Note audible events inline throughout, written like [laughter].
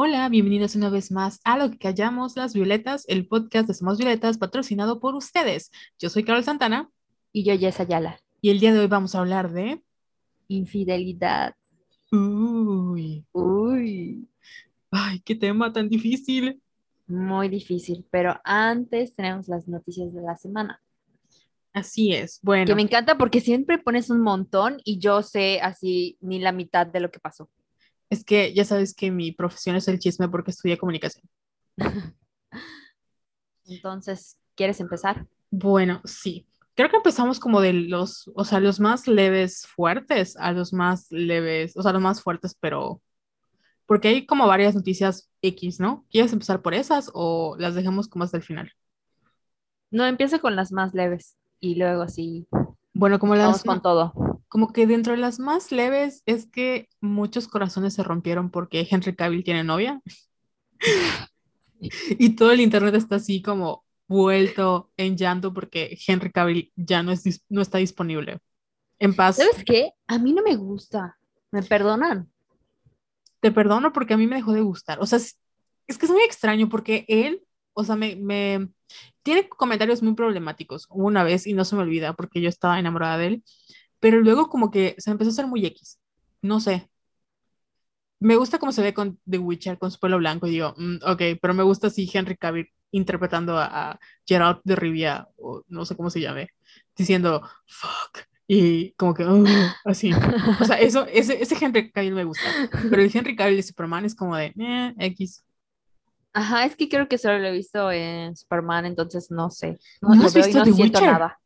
Hola, bienvenidos una vez más a Lo que callamos las violetas, el podcast de Somos Violetas patrocinado por ustedes. Yo soy Carol Santana Y yo, Jess Ayala. y el día de hoy vamos a hablar de... Infidelidad. Uy, Uy, ay, qué tema tan difícil. muy difícil. Pero antes tenemos las noticias de la semana. Así es. Bueno, Que me encanta porque siempre pones un montón y yo sé así ni la mitad de lo que pasó. Es que ya sabes que mi profesión es el chisme porque estudié comunicación. [laughs] Entonces, ¿quieres empezar? Bueno, sí. Creo que empezamos como de los, o sea, los más leves fuertes a los más leves, o sea, los más fuertes, pero porque hay como varias noticias X, ¿no? ¿Quieres empezar por esas o las dejamos como hasta el final? No, empiezo con las más leves y luego sí, Bueno, como vamos las, con ma- todo. Como que dentro de las más leves es que muchos corazones se rompieron porque Henry Cavill tiene novia [laughs] y todo el internet está así como vuelto en llanto porque Henry Cavill ya no, es, no está disponible. En paz, ¿Sabes qué? A mí no me gusta. ¿Me perdonan? te perdono porque a mí me dejó de gustar. O sea, es, es que es muy extraño porque él, o sea, me, me tiene comentarios muy problemáticos una vez y no se me olvida porque yo estaba enamorada de él, pero luego como que se empezó a hacer muy X. No sé. Me gusta cómo se ve con The Witcher, con su pelo blanco, y digo, "Mm, ok, pero me gusta así Henry Cavill interpretando a, a Geralt de Rivia, o no sé cómo se llame, diciendo, fuck, y como que, "Uh", así. O sea, eso, ese, ese Henry Cavill me gusta, pero el Henry Cavill de Superman es como de, eh, X. Ajá, es que creo que solo lo he visto en Superman, entonces no sé. ¿No lo has visto no The Witcher? nada.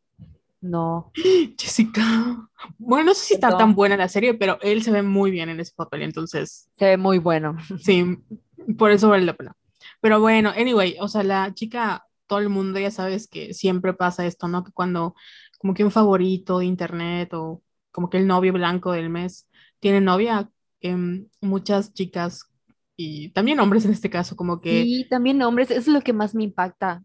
No. [gasps] Jessica. Bueno, no sé si está tan buena la serie, pero él se ve muy bien en ese papel, entonces Se ve muy bueno. [laughs] Sí, por eso vale la pena. Pero bueno, anyway, o sea, la chica, todo el mundo ya sabes que siempre pasa esto, ¿no? Que cuando como que un favorito de internet o como que el novio blanco del mes tiene novia, em, muchas chicas y también hombres en este caso, como que Sí, también hombres, eso es lo que más me impacta.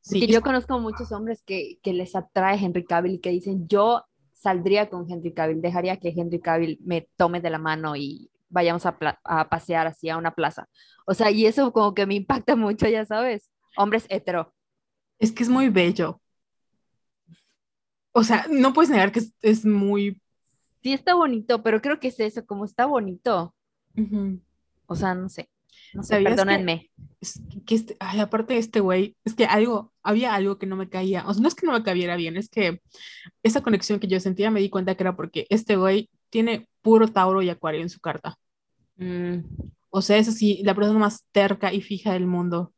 Sí, yo conozco muchos hombres que, que les atrae Henry Cavill y que dicen, yo saldría con Henry Cavill, dejaría que Henry Cavill me tome de la mano y vayamos a, a pasear así a una plaza. O sea, y eso como que me impacta mucho, ya sabes. Hombres hetero. es que es muy bello. O sea, no puedes negar que es, es muy... Sí está bonito, pero creo que es eso, como está bonito. O sea, no sé. No sé, ¿Sabías que- perdónenme. que este, ay, aparte de este güey, es que algo, había algo que no me caía, o sea, no es que no me cabiera bien, es que esa conexión que yo sentía me di cuenta que era porque este güey tiene puro Tauro y Acuario en su carta. Mm, O sea, es así, la persona más terca y fija del mundo.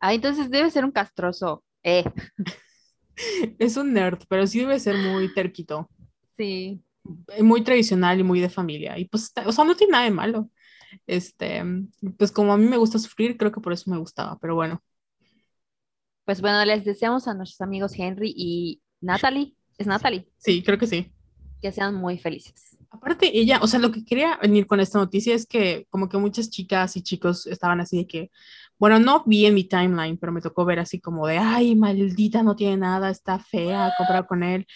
Ah, entonces debe ser un castroso. Eh, [laughs] Es un nerd, pero sí debe ser muy terquito, sí. Eh, muy tradicional y muy de familia. Y pues, o sea, no tiene nada de malo. Este, pues como a mí me gusta sufrir, creo que por eso me gustaba, pero bueno. Pues bueno, les deseamos a nuestros amigos Henry y Natalie. Es Natalie. Sí, creo que sí. que sean muy felices. Aparte, ella, o sea, lo que quería venir con esta noticia es que como que muchas chicas y chicos estaban así de que, bueno, no vi en mi timeline, pero me tocó ver así como de, ay, maldita, no tiene nada, está fea, comprar con él.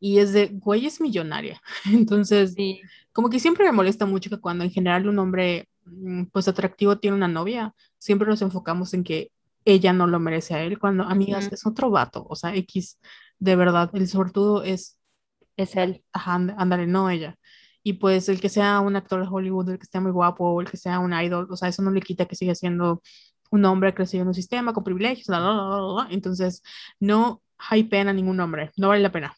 Y es de, güey, es millonaria. [laughs] Entonces, Sí. como que siempre me molesta mucho que cuando en general un hombre, mm, pues atractivo tiene una novia, siempre nos enfocamos en que ella no lo merece a él, cuando, amigas, Ujú. es otro vato, o sea, X, de verdad, el sortudo es Es él. Ajá, and- ándale, no ella. Y pues el que sea un actor de Hollywood, el que esté muy guapo, o el que sea un idol, o sea, eso no le quita que siga siendo un hombre crecido en un sistema con privilegios, bla, bla, bla, bla. Entonces, no hay pena a ningún hombre, no vale la pena.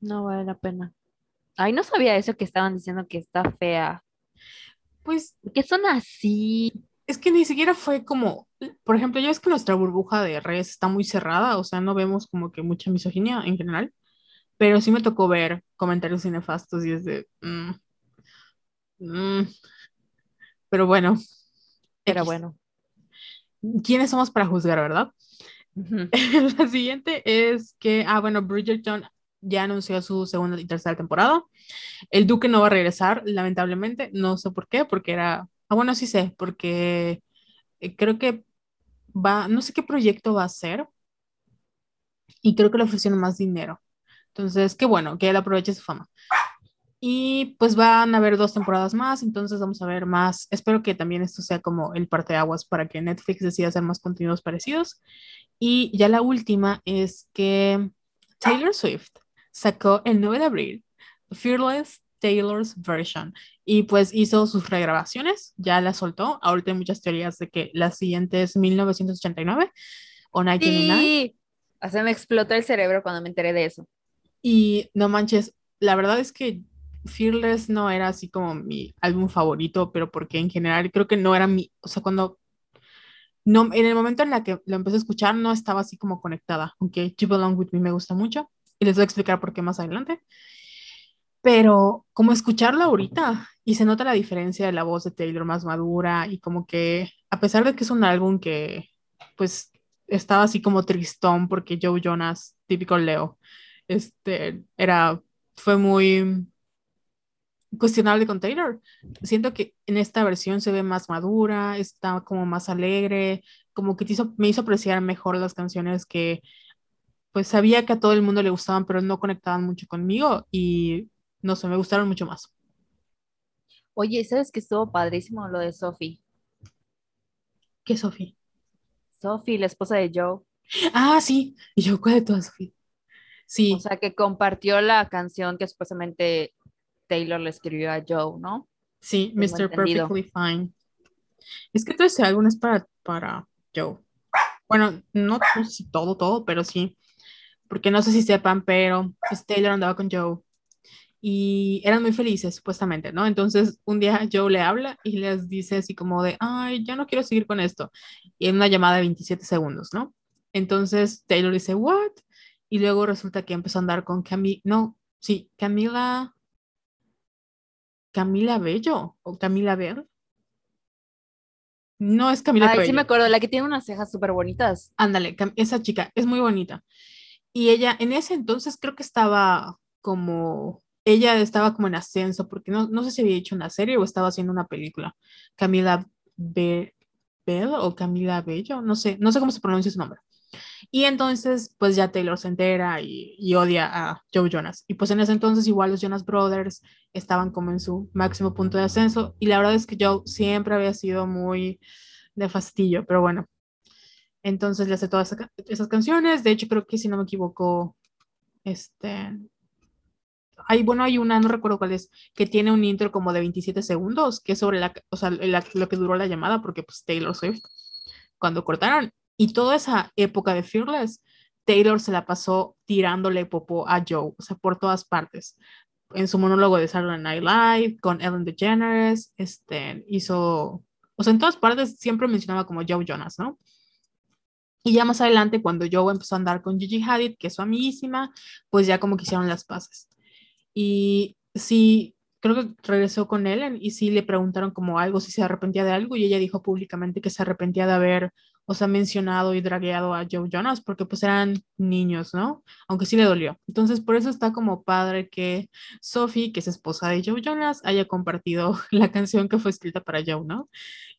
No vale la pena. Ay, no sabía eso que estaban diciendo que está fea. Pues ¿Por qué son así? es que ni siquiera fue como, por ejemplo, ya ves que nuestra burbuja de redes está muy cerrada, o sea, no vemos como que mucha misoginia en general, pero sí me tocó ver comentarios nefastos y es de... mm, mm. Pero bueno, Pero bueno. ¿quiénes somos para juzgar, verdad? Ujú. [laughs] La siguiente es que, ah, bueno, Bridgerton ya anunció su segunda y tercera temporada. El Duque no va a regresar, lamentablemente. No sé por qué, porque era. Ah, bueno, sí sé, porque eh, creo que va. No sé qué proyecto va a hacer. Y creo que le ofrecieron más dinero. Entonces, qué bueno, que él aproveche su fama. Y pues van a haber dos temporadas más, entonces vamos a ver más. Espero que también esto sea como el parteaguas para que Netflix decida hacer más contenidos parecidos. Y ya la última es que Taylor Swift sacó el 9 de abril Fearless Taylor's Version y pues hizo sus regrabaciones, ya la soltó. Ahorita hay muchas teorías de que la siguiente es 1989 o 1999. Sí, Así me explotó el cerebro cuando me enteré de eso. Y no manches, la verdad es que Fearless no era así como mi álbum favorito, pero porque en general creo que no era mi, o sea, cuando no, en el momento en la que lo empecé a escuchar no estaba así como conectada, aunque You Belong With Me me gusta mucho y les voy a explicar por qué más adelante. Pero como escucharlo ahorita y se nota la diferencia de la voz de Taylor más madura y como que a pesar de que es un álbum que pues estaba así como tristón porque Joe Jonas, típico Leo, este era fue muy cuestionable con Taylor. Siento que en esta versión se ve más madura, está como más alegre, como que me hizo apreciar mejor las canciones que pues sabía que a todo el mundo le gustaban, pero no conectaban mucho conmigo y no sé, me gustaron mucho más. Oye, ¿sabes que estuvo padrísimo lo de Sophie? ¿Qué Sophie? Sophie, la esposa de Joe. Ah, sí. Y yo, ¿cuál de todas, Sophie? Sí. O sea, que compartió la canción que supuestamente Taylor le escribió a Joe, ¿no? Sí, Mr. Perfectly Fine. Es que todo ese álbum es para, para Joe. Bueno, no, sé si todo, todo, pero sí. Porque no sé si sepan, pero pues, Taylor andaba con Joe y eran muy felices, supuestamente, ¿no? Entonces, un día Joe le habla y les dice así como de, ay, ya no quiero seguir con esto. Y en una llamada de 27 segundos, ¿no? Entonces, Taylor dice, ¿what? Y luego resulta que empezó a andar con Camila, no, sí, Camila, Camila Bello o Camila Bell. No es Camila Ay, sí me acuerdo, la que tiene unas cejas súper bonitas. Ándale, esa chica es muy bonita. Y ella en ese entonces creo que estaba como, ella estaba como en ascenso, porque no, no sé si había hecho una serie o estaba haciendo una película. Camila Bell o Camila Bello, no sé, no sé cómo se pronuncia su nombre. Y entonces, pues ya Taylor se entera y, odia a Joe Jonas. Y pues en ese entonces igual los Jonas Brothers estaban como en su máximo punto de ascenso. Y la verdad es que Joe siempre había sido muy de fastidio, pero bueno. Entonces le hace todas esas canciones. De hecho, creo que si no me equivoco, este... Hay, bueno, hay una, no recuerdo cuál es, que tiene un intro como de 27 segundos, que es sobre la, o sea, lo que duró la llamada, porque pues Taylor Swift, cuando cortaron, y toda esa época de Fearless, Taylor se la pasó tirándole popó a Joe, o sea, por todas partes. En su monólogo de Saturday Night Live, con Ellen DeGeneres, este, hizo, o sea, en todas partes siempre mencionaba como Joe Jonas, ¿no? Y ya más adelante, cuando Joe empezó a andar con Gigi Hadid, que es su amiguísima, pues ya como que hicieron las paces. Y sí, creo que regresó con Ellen y sí le preguntaron como algo, si se arrepentía de algo, y ella dijo públicamente que se arrepentía de haber o sea, mencionado y dragueado a Joe Jonas porque pues eran niños, ¿no? Aunque sí le dolió. Entonces, por eso está como padre que Sophie, que es esposa de Joe Jonas, haya compartido [laughs] la canción que fue escrita para Joe, ¿no?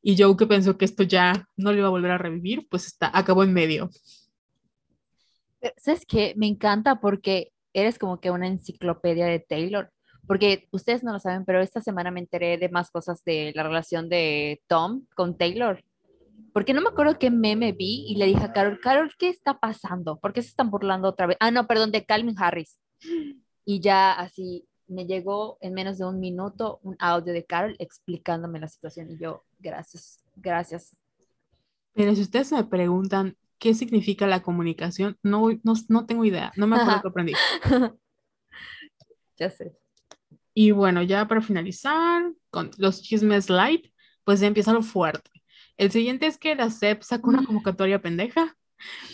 Y Joe que pensó que esto ya no le iba a volver a revivir, pues está, acabó en medio. Eh, ¿Sabes qué? Me encanta porque eres como que una enciclopedia de Taylor. Porque ustedes no lo saben, pero esta semana me enteré de más cosas de la relación de Tom con Taylor porque no me acuerdo qué meme vi y le dije a Carol, Carol, ¿qué está pasando? ¿Por qué se están burlando otra vez? Ah, no, perdón, de Calvin Harris. Y ya así me llegó en menos de un minuto un audio de Carol explicándome la situación y yo, gracias, gracias. Pero si ustedes me preguntan qué significa la comunicación, no, no, no tengo idea, no me acuerdo qué aprendí. [laughs] ya sé. Y bueno, ya para finalizar con los chismes light, pues ya empieza lo fuerte. El siguiente es que la SEP sacó una convocatoria pendeja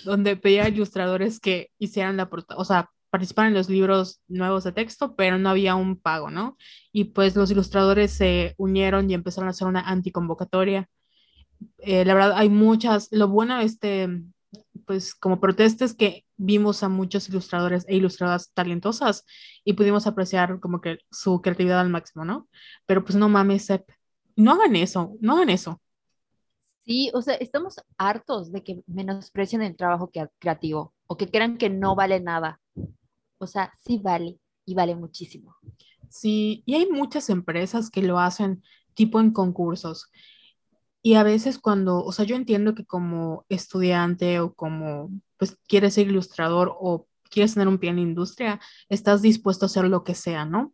donde pedía a ilustradores que hicieran la portada, o sea, participaran en los libros nuevos de texto, pero no había un pago, ¿no? Y pues los ilustradores se unieron y empezaron a hacer una anticonvocatoria. Eh, la verdad, hay muchas, lo bueno de este, pues como protesta es que vimos a muchos ilustradores e ilustradoras talentosas y pudimos apreciar como que su creatividad al máximo, ¿no? Pero pues no mames, SEP, no hagan eso, no hagan eso. Sí, o sea, estamos hartos de que menosprecien el trabajo creativo o que crean que no vale nada. O sea, sí vale y vale muchísimo. Sí, y hay muchas empresas que lo hacen tipo en concursos. Y a veces cuando, o sea, yo entiendo que como estudiante o como, pues, quieres ser ilustrador o quieres tener un pie en la industria, estás dispuesto a hacer lo que sea, ¿no?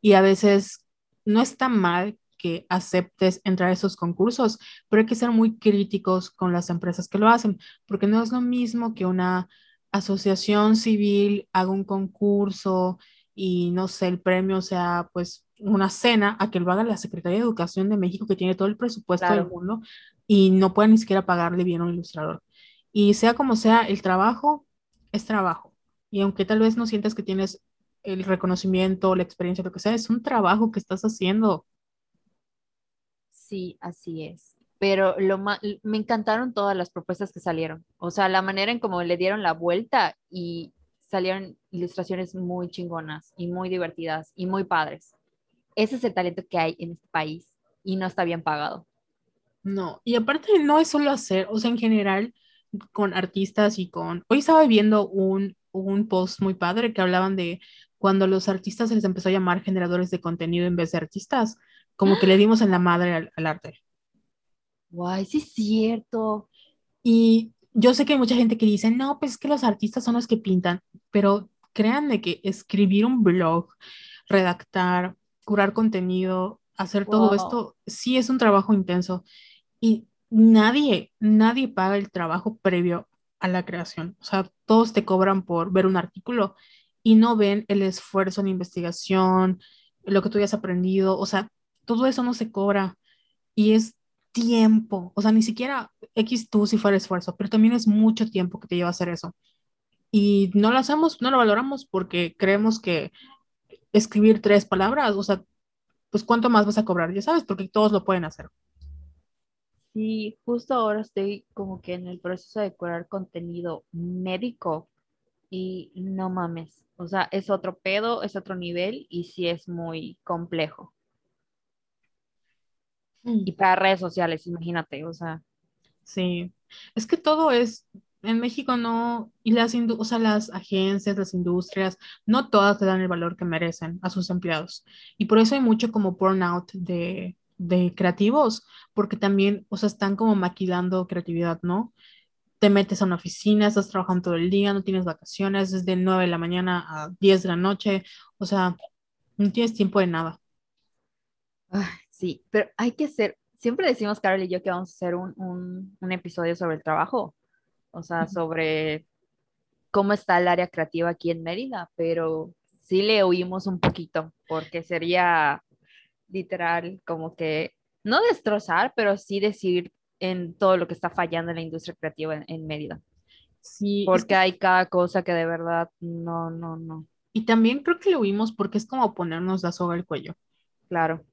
Y a veces no está mal que aceptes entrar a esos concursos, pero hay que ser muy críticos con las empresas que lo hacen, porque no es lo mismo que una asociación civil haga un concurso y no sé, el premio sea pues una cena a que lo haga la Secretaría de Educación de México que tiene todo el presupuesto del Claro. mundo y no pueda ni siquiera pagarle bien a un ilustrador. Y sea como sea, el trabajo es trabajo. Y aunque tal vez no sientas que tienes el reconocimiento, la experiencia, lo que sea, es un trabajo que estás haciendo. Sí, así es. Pero lo me encantaron todas las propuestas que salieron. O sea, la manera en cómo le dieron la vuelta y salieron ilustraciones muy chingonas y muy divertidas y muy padres. Ese es el talento que hay en este país y no está bien pagado. No, y aparte no es solo hacer, o sea, en general, con artistas y con... Hoy estaba viendo un, un post muy padre que hablaban de cuando los artistas se les empezó a llamar generadores de contenido en vez de artistas, como que le dimos en la madre al, al arte. Guay, sí es cierto. Y yo sé que hay mucha gente que dice, no, pues es que los artistas son los que pintan, pero créanme que escribir un blog, redactar, curar contenido, hacer todo Wow. esto, sí es un trabajo intenso y nadie, nadie paga el trabajo previo a la creación. O sea, todos te cobran por ver un artículo y no ven el esfuerzo en investigación, lo que tú hayas aprendido, o sea, todo eso no se cobra y es tiempo, o sea, ni siquiera X tú si fuera esfuerzo, pero también es mucho tiempo que te lleva a hacer eso. Y no lo hacemos, no lo valoramos porque creemos que escribir tres palabras, o sea, pues cuánto más vas a cobrar, ya sabes, porque todos lo pueden hacer. Sí, justo ahora estoy como que en el proceso de curar contenido médico y no mames. O sea, es otro pedo, es otro nivel y sí es muy complejo. Y para redes sociales, imagínate, o sea, Sí, es que todo es, en México no, y las, o sea, las agencias, las industrias, no todas le dan el valor que merecen a sus empleados. Y por eso hay mucho como burnout de, de creativos, porque también, o sea, están como maquilando creatividad, ¿no? Te metes a una oficina, estás trabajando todo el día, no tienes vacaciones, es de 9 de la mañana a 10 de la noche, o sea, no tienes tiempo de nada. ay, sí, pero hay que hacer, siempre decimos Carol y yo que vamos a hacer un, un, un episodio sobre el trabajo, o sea, sobre cómo está el área creativa aquí en Mérida, pero sí le oímos un poquito, porque sería literal como que no destrozar, pero sí decir en todo lo que está fallando en la industria creativa en, en Mérida, Sí, es porque que, hay cada cosa que de verdad no, no, no, y también creo que lo vimos porque es como ponernos la soga al cuello. claro,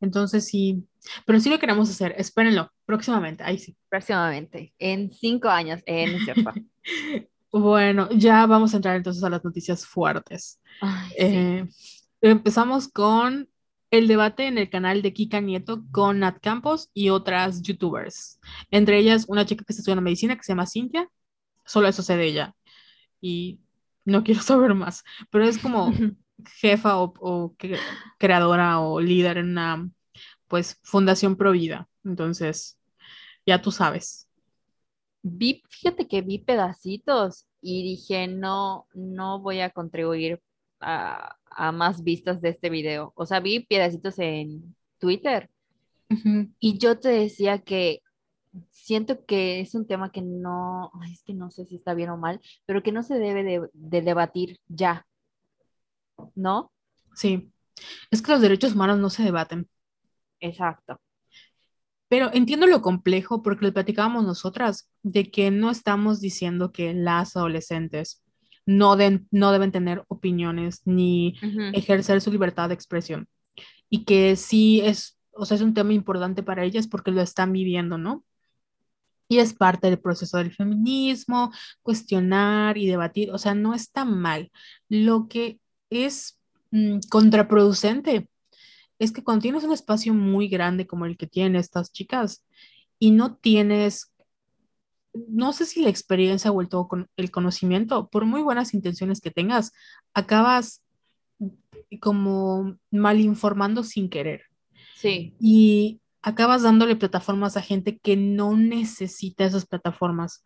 Entonces sí, pero sí lo queremos hacer, espérenlo, próximamente, ahí sí. próximamente, en cinco años, eh, no es cierto. [laughs] Bueno, ya vamos a entrar entonces a las noticias fuertes. Ay, sí. Eh, empezamos con el debate en el canal de Kika Nieto con Nat Campos y otras youtubers. Entre ellas, una chica que está estudiando medicina que se llama Cintia, solo eso sé de ella y no quiero [laughs] saber más, pero es como [laughs] jefa o, o cre- creadora o líder en una pues fundación pro vida. Entonces, ya tú sabes. Vi, fíjate que vi pedacitos y dije, no, no voy a contribuir a, a más vistas de este video. O sea, vi pedacitos en Twitter Ujú. y yo te decía que siento que es un tema que no, es que no sé si está bien o mal, pero que no se debe de, de debatir ya, ¿no? Sí, es que los derechos humanos no se debaten, Exacto. pero entiendo lo complejo porque le platicábamos nosotras de que no estamos diciendo que las adolescentes no, den- no deben tener opiniones ni ejercer su libertad de expresión y que sí es, o sea, es un tema importante para ellas porque lo están viviendo, ¿no? Y es parte del proceso del feminismo, cuestionar y debatir, o sea, no está mal. Lo que es mm, contraproducente es que cuando tienes un espacio muy grande como el que tienen estas chicas y no tienes, no sé si la experiencia o el, todo con el conocimiento, por muy buenas intenciones que tengas, acabas como mal informando sin querer. Sí. Y acabas dándole plataformas a gente que no necesita esas plataformas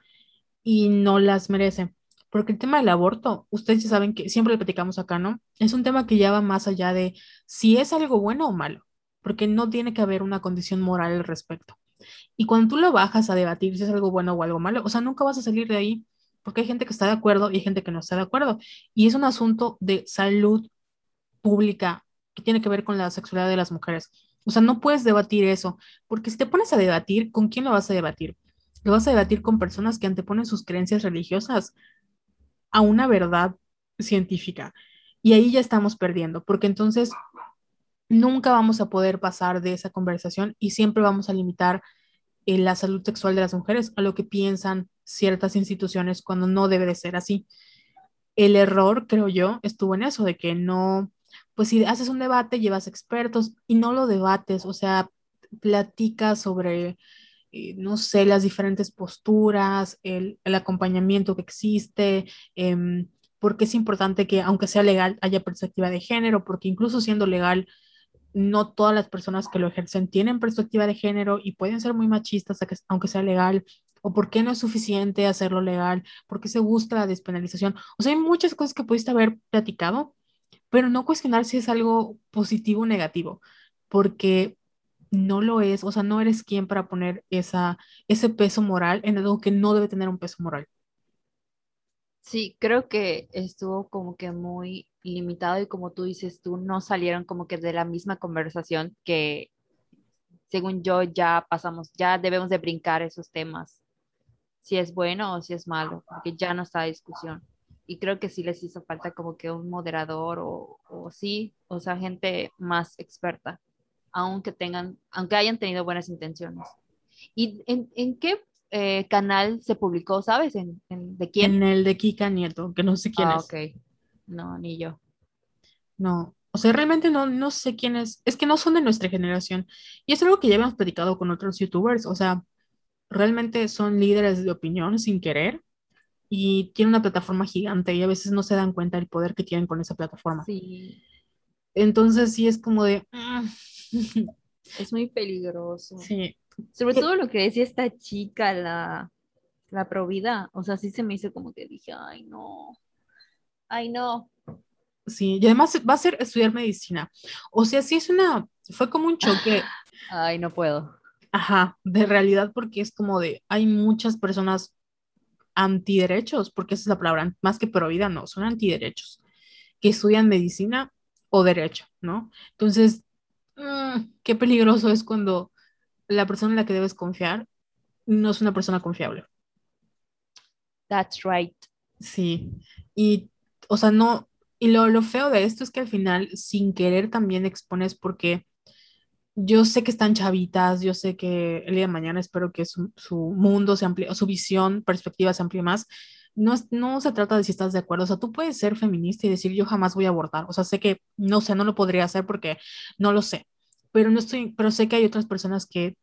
y no las merece. Porque el tema del aborto, ustedes ya saben que siempre le platicamos acá, ¿no? Es un tema que ya va más allá de si es algo bueno o malo, porque no tiene que haber una condición moral al respecto. Y cuando tú lo bajas a debatir si es algo bueno o algo malo, o sea, nunca vas a salir de ahí, porque hay gente que está de acuerdo y hay gente que no está de acuerdo. Y es un asunto de salud pública que tiene que ver con la sexualidad de las mujeres. O sea, no puedes debatir eso, porque si te pones a debatir, ¿con quién lo vas a debatir? Lo vas a debatir con personas que anteponen sus creencias religiosas a una verdad científica. Y ahí ya estamos perdiendo, porque entonces nunca vamos a poder pasar de esa conversación y siempre vamos a limitar eh, la salud sexual de las mujeres a lo que piensan ciertas instituciones cuando no debe de ser así. El error, creo yo, estuvo en eso, de que no, pues si haces un debate, llevas expertos y no lo debates, o sea, platicas sobre eh, no sé, las diferentes posturas, el, acompañamiento que existe, eh, porque es importante que, aunque sea legal, haya perspectiva de género, porque incluso siendo legal, no todas las personas que lo ejercen tienen perspectiva de género y pueden ser muy machistas, aunque sea legal, o por qué no es suficiente hacerlo legal, por qué se busca la despenalización. O sea, hay muchas cosas que pudiste haber platicado, pero no cuestionar si es algo positivo o negativo, porque no lo es, o sea, no eres quien para poner esa, ese peso moral en algo que no debe tener un peso moral. Sí, creo que estuvo como que muy limitado y como tú dices, tú no salieron como que de la misma conversación que según yo ya pasamos, ya debemos de brincar esos temas, si es bueno o si es malo, porque ya no está discusión. Y creo que sí les hizo falta como que un moderador o, o sí, o sea, gente más experta aunque tengan, aunque hayan tenido buenas intenciones. ¿Y en, qué eh, canal se publicó, sabes? ¿En, de quién? En el de Kika Nieto, que no sé quién ah, es. ok. No, ni yo. No, o sea, realmente no, no sé quién es. Es que no son de nuestra generación. Y es algo que ya hemos platicado con otros youtubers. O sea, realmente son líderes de opinión sin querer y tienen una plataforma gigante y a veces no se dan cuenta del poder que tienen con esa plataforma. Sí. Entonces sí es como de... Mm, [laughs] es muy peligroso. Sí. Sobre todo lo que decía esta chica, la, la provida. O sea, sí se me hizo como que dije, ay, no. Ay, no. Sí, y además va a ser estudiar medicina. O sea, sí es una, fue como un choque. [sighs] Ay, no puedo. Ajá, de realidad, porque es como de, hay muchas personas antiderechos, porque esa es la palabra, más que provida, no, son antiderechos, que estudian medicina o derecho, ¿no? Entonces, Mm, qué peligroso es cuando la persona en la que debes confiar no es una persona confiable. That's right. Sí, y, o sea, no, y lo, lo feo de esto es que al final, sin querer, también expones porque yo sé que están chavitas, yo sé que el día de mañana espero que su, su mundo se amplíe, su visión, perspectiva se amplíe más. No, no se trata de si estás de acuerdo, o sea, tú puedes ser feminista y decir yo jamás voy a abortar, o sea, sé que no sé, no lo podría hacer porque no lo sé, pero no estoy, pero sé que hay otras personas que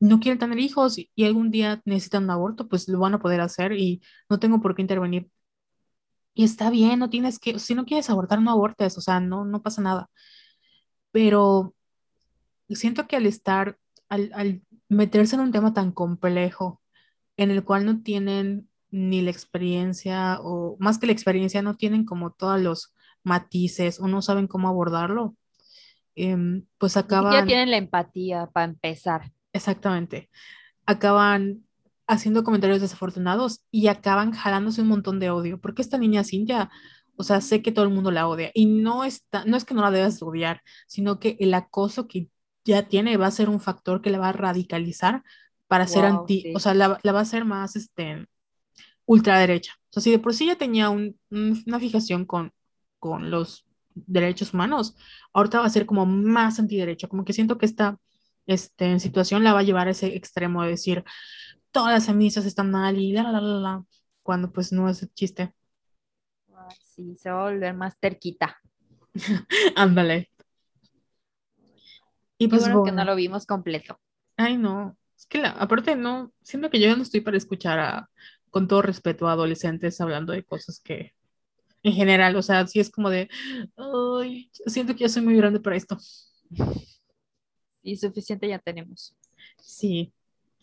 no quieren tener hijos y, algún día necesitan un aborto, pues lo van a poder hacer y no tengo por qué intervenir. Y está bien, no tienes que, si no quieres abortar, no abortes, o sea, no, no pasa nada. Pero siento que al estar, al, al meterse en un tema tan complejo, en el cual no tienen ni la experiencia, o más que la experiencia, no tienen como todos los matices o no saben cómo abordarlo, Em, pues acaban... Ya tienen la empatía para empezar. Exactamente. Acaban haciendo comentarios desafortunados y acaban jalándose un montón de odio, porque esta niña Cintia, o sea, sé que todo el mundo la odia y no, está, no es que no la debas odiar, sino que el acoso que ya tiene va a ser un factor que la va a radicalizar para ser anti, o sea, la, va a hacer más este, ultraderecha. O sea, si de por sí ya tenía una fijación con, con los derechos humanos, ahorita va a ser como más antiderecho, como que siento que esta este, situación la va a llevar a ese extremo de decir, todas las feministas están mal y la, la, la, la, cuando pues no es chiste. sí, se va a volver más terquita. [laughs] Ándale. Y pues bueno, que no lo vimos completo. Ay, no. Es que la, aparte no, siento que yo ya no estoy para escuchar a, con todo respeto a adolescentes hablando de cosas que en general, o sea, sí es como de, soy, siento que ya soy muy grande para esto. Y suficiente ya tenemos. Sí,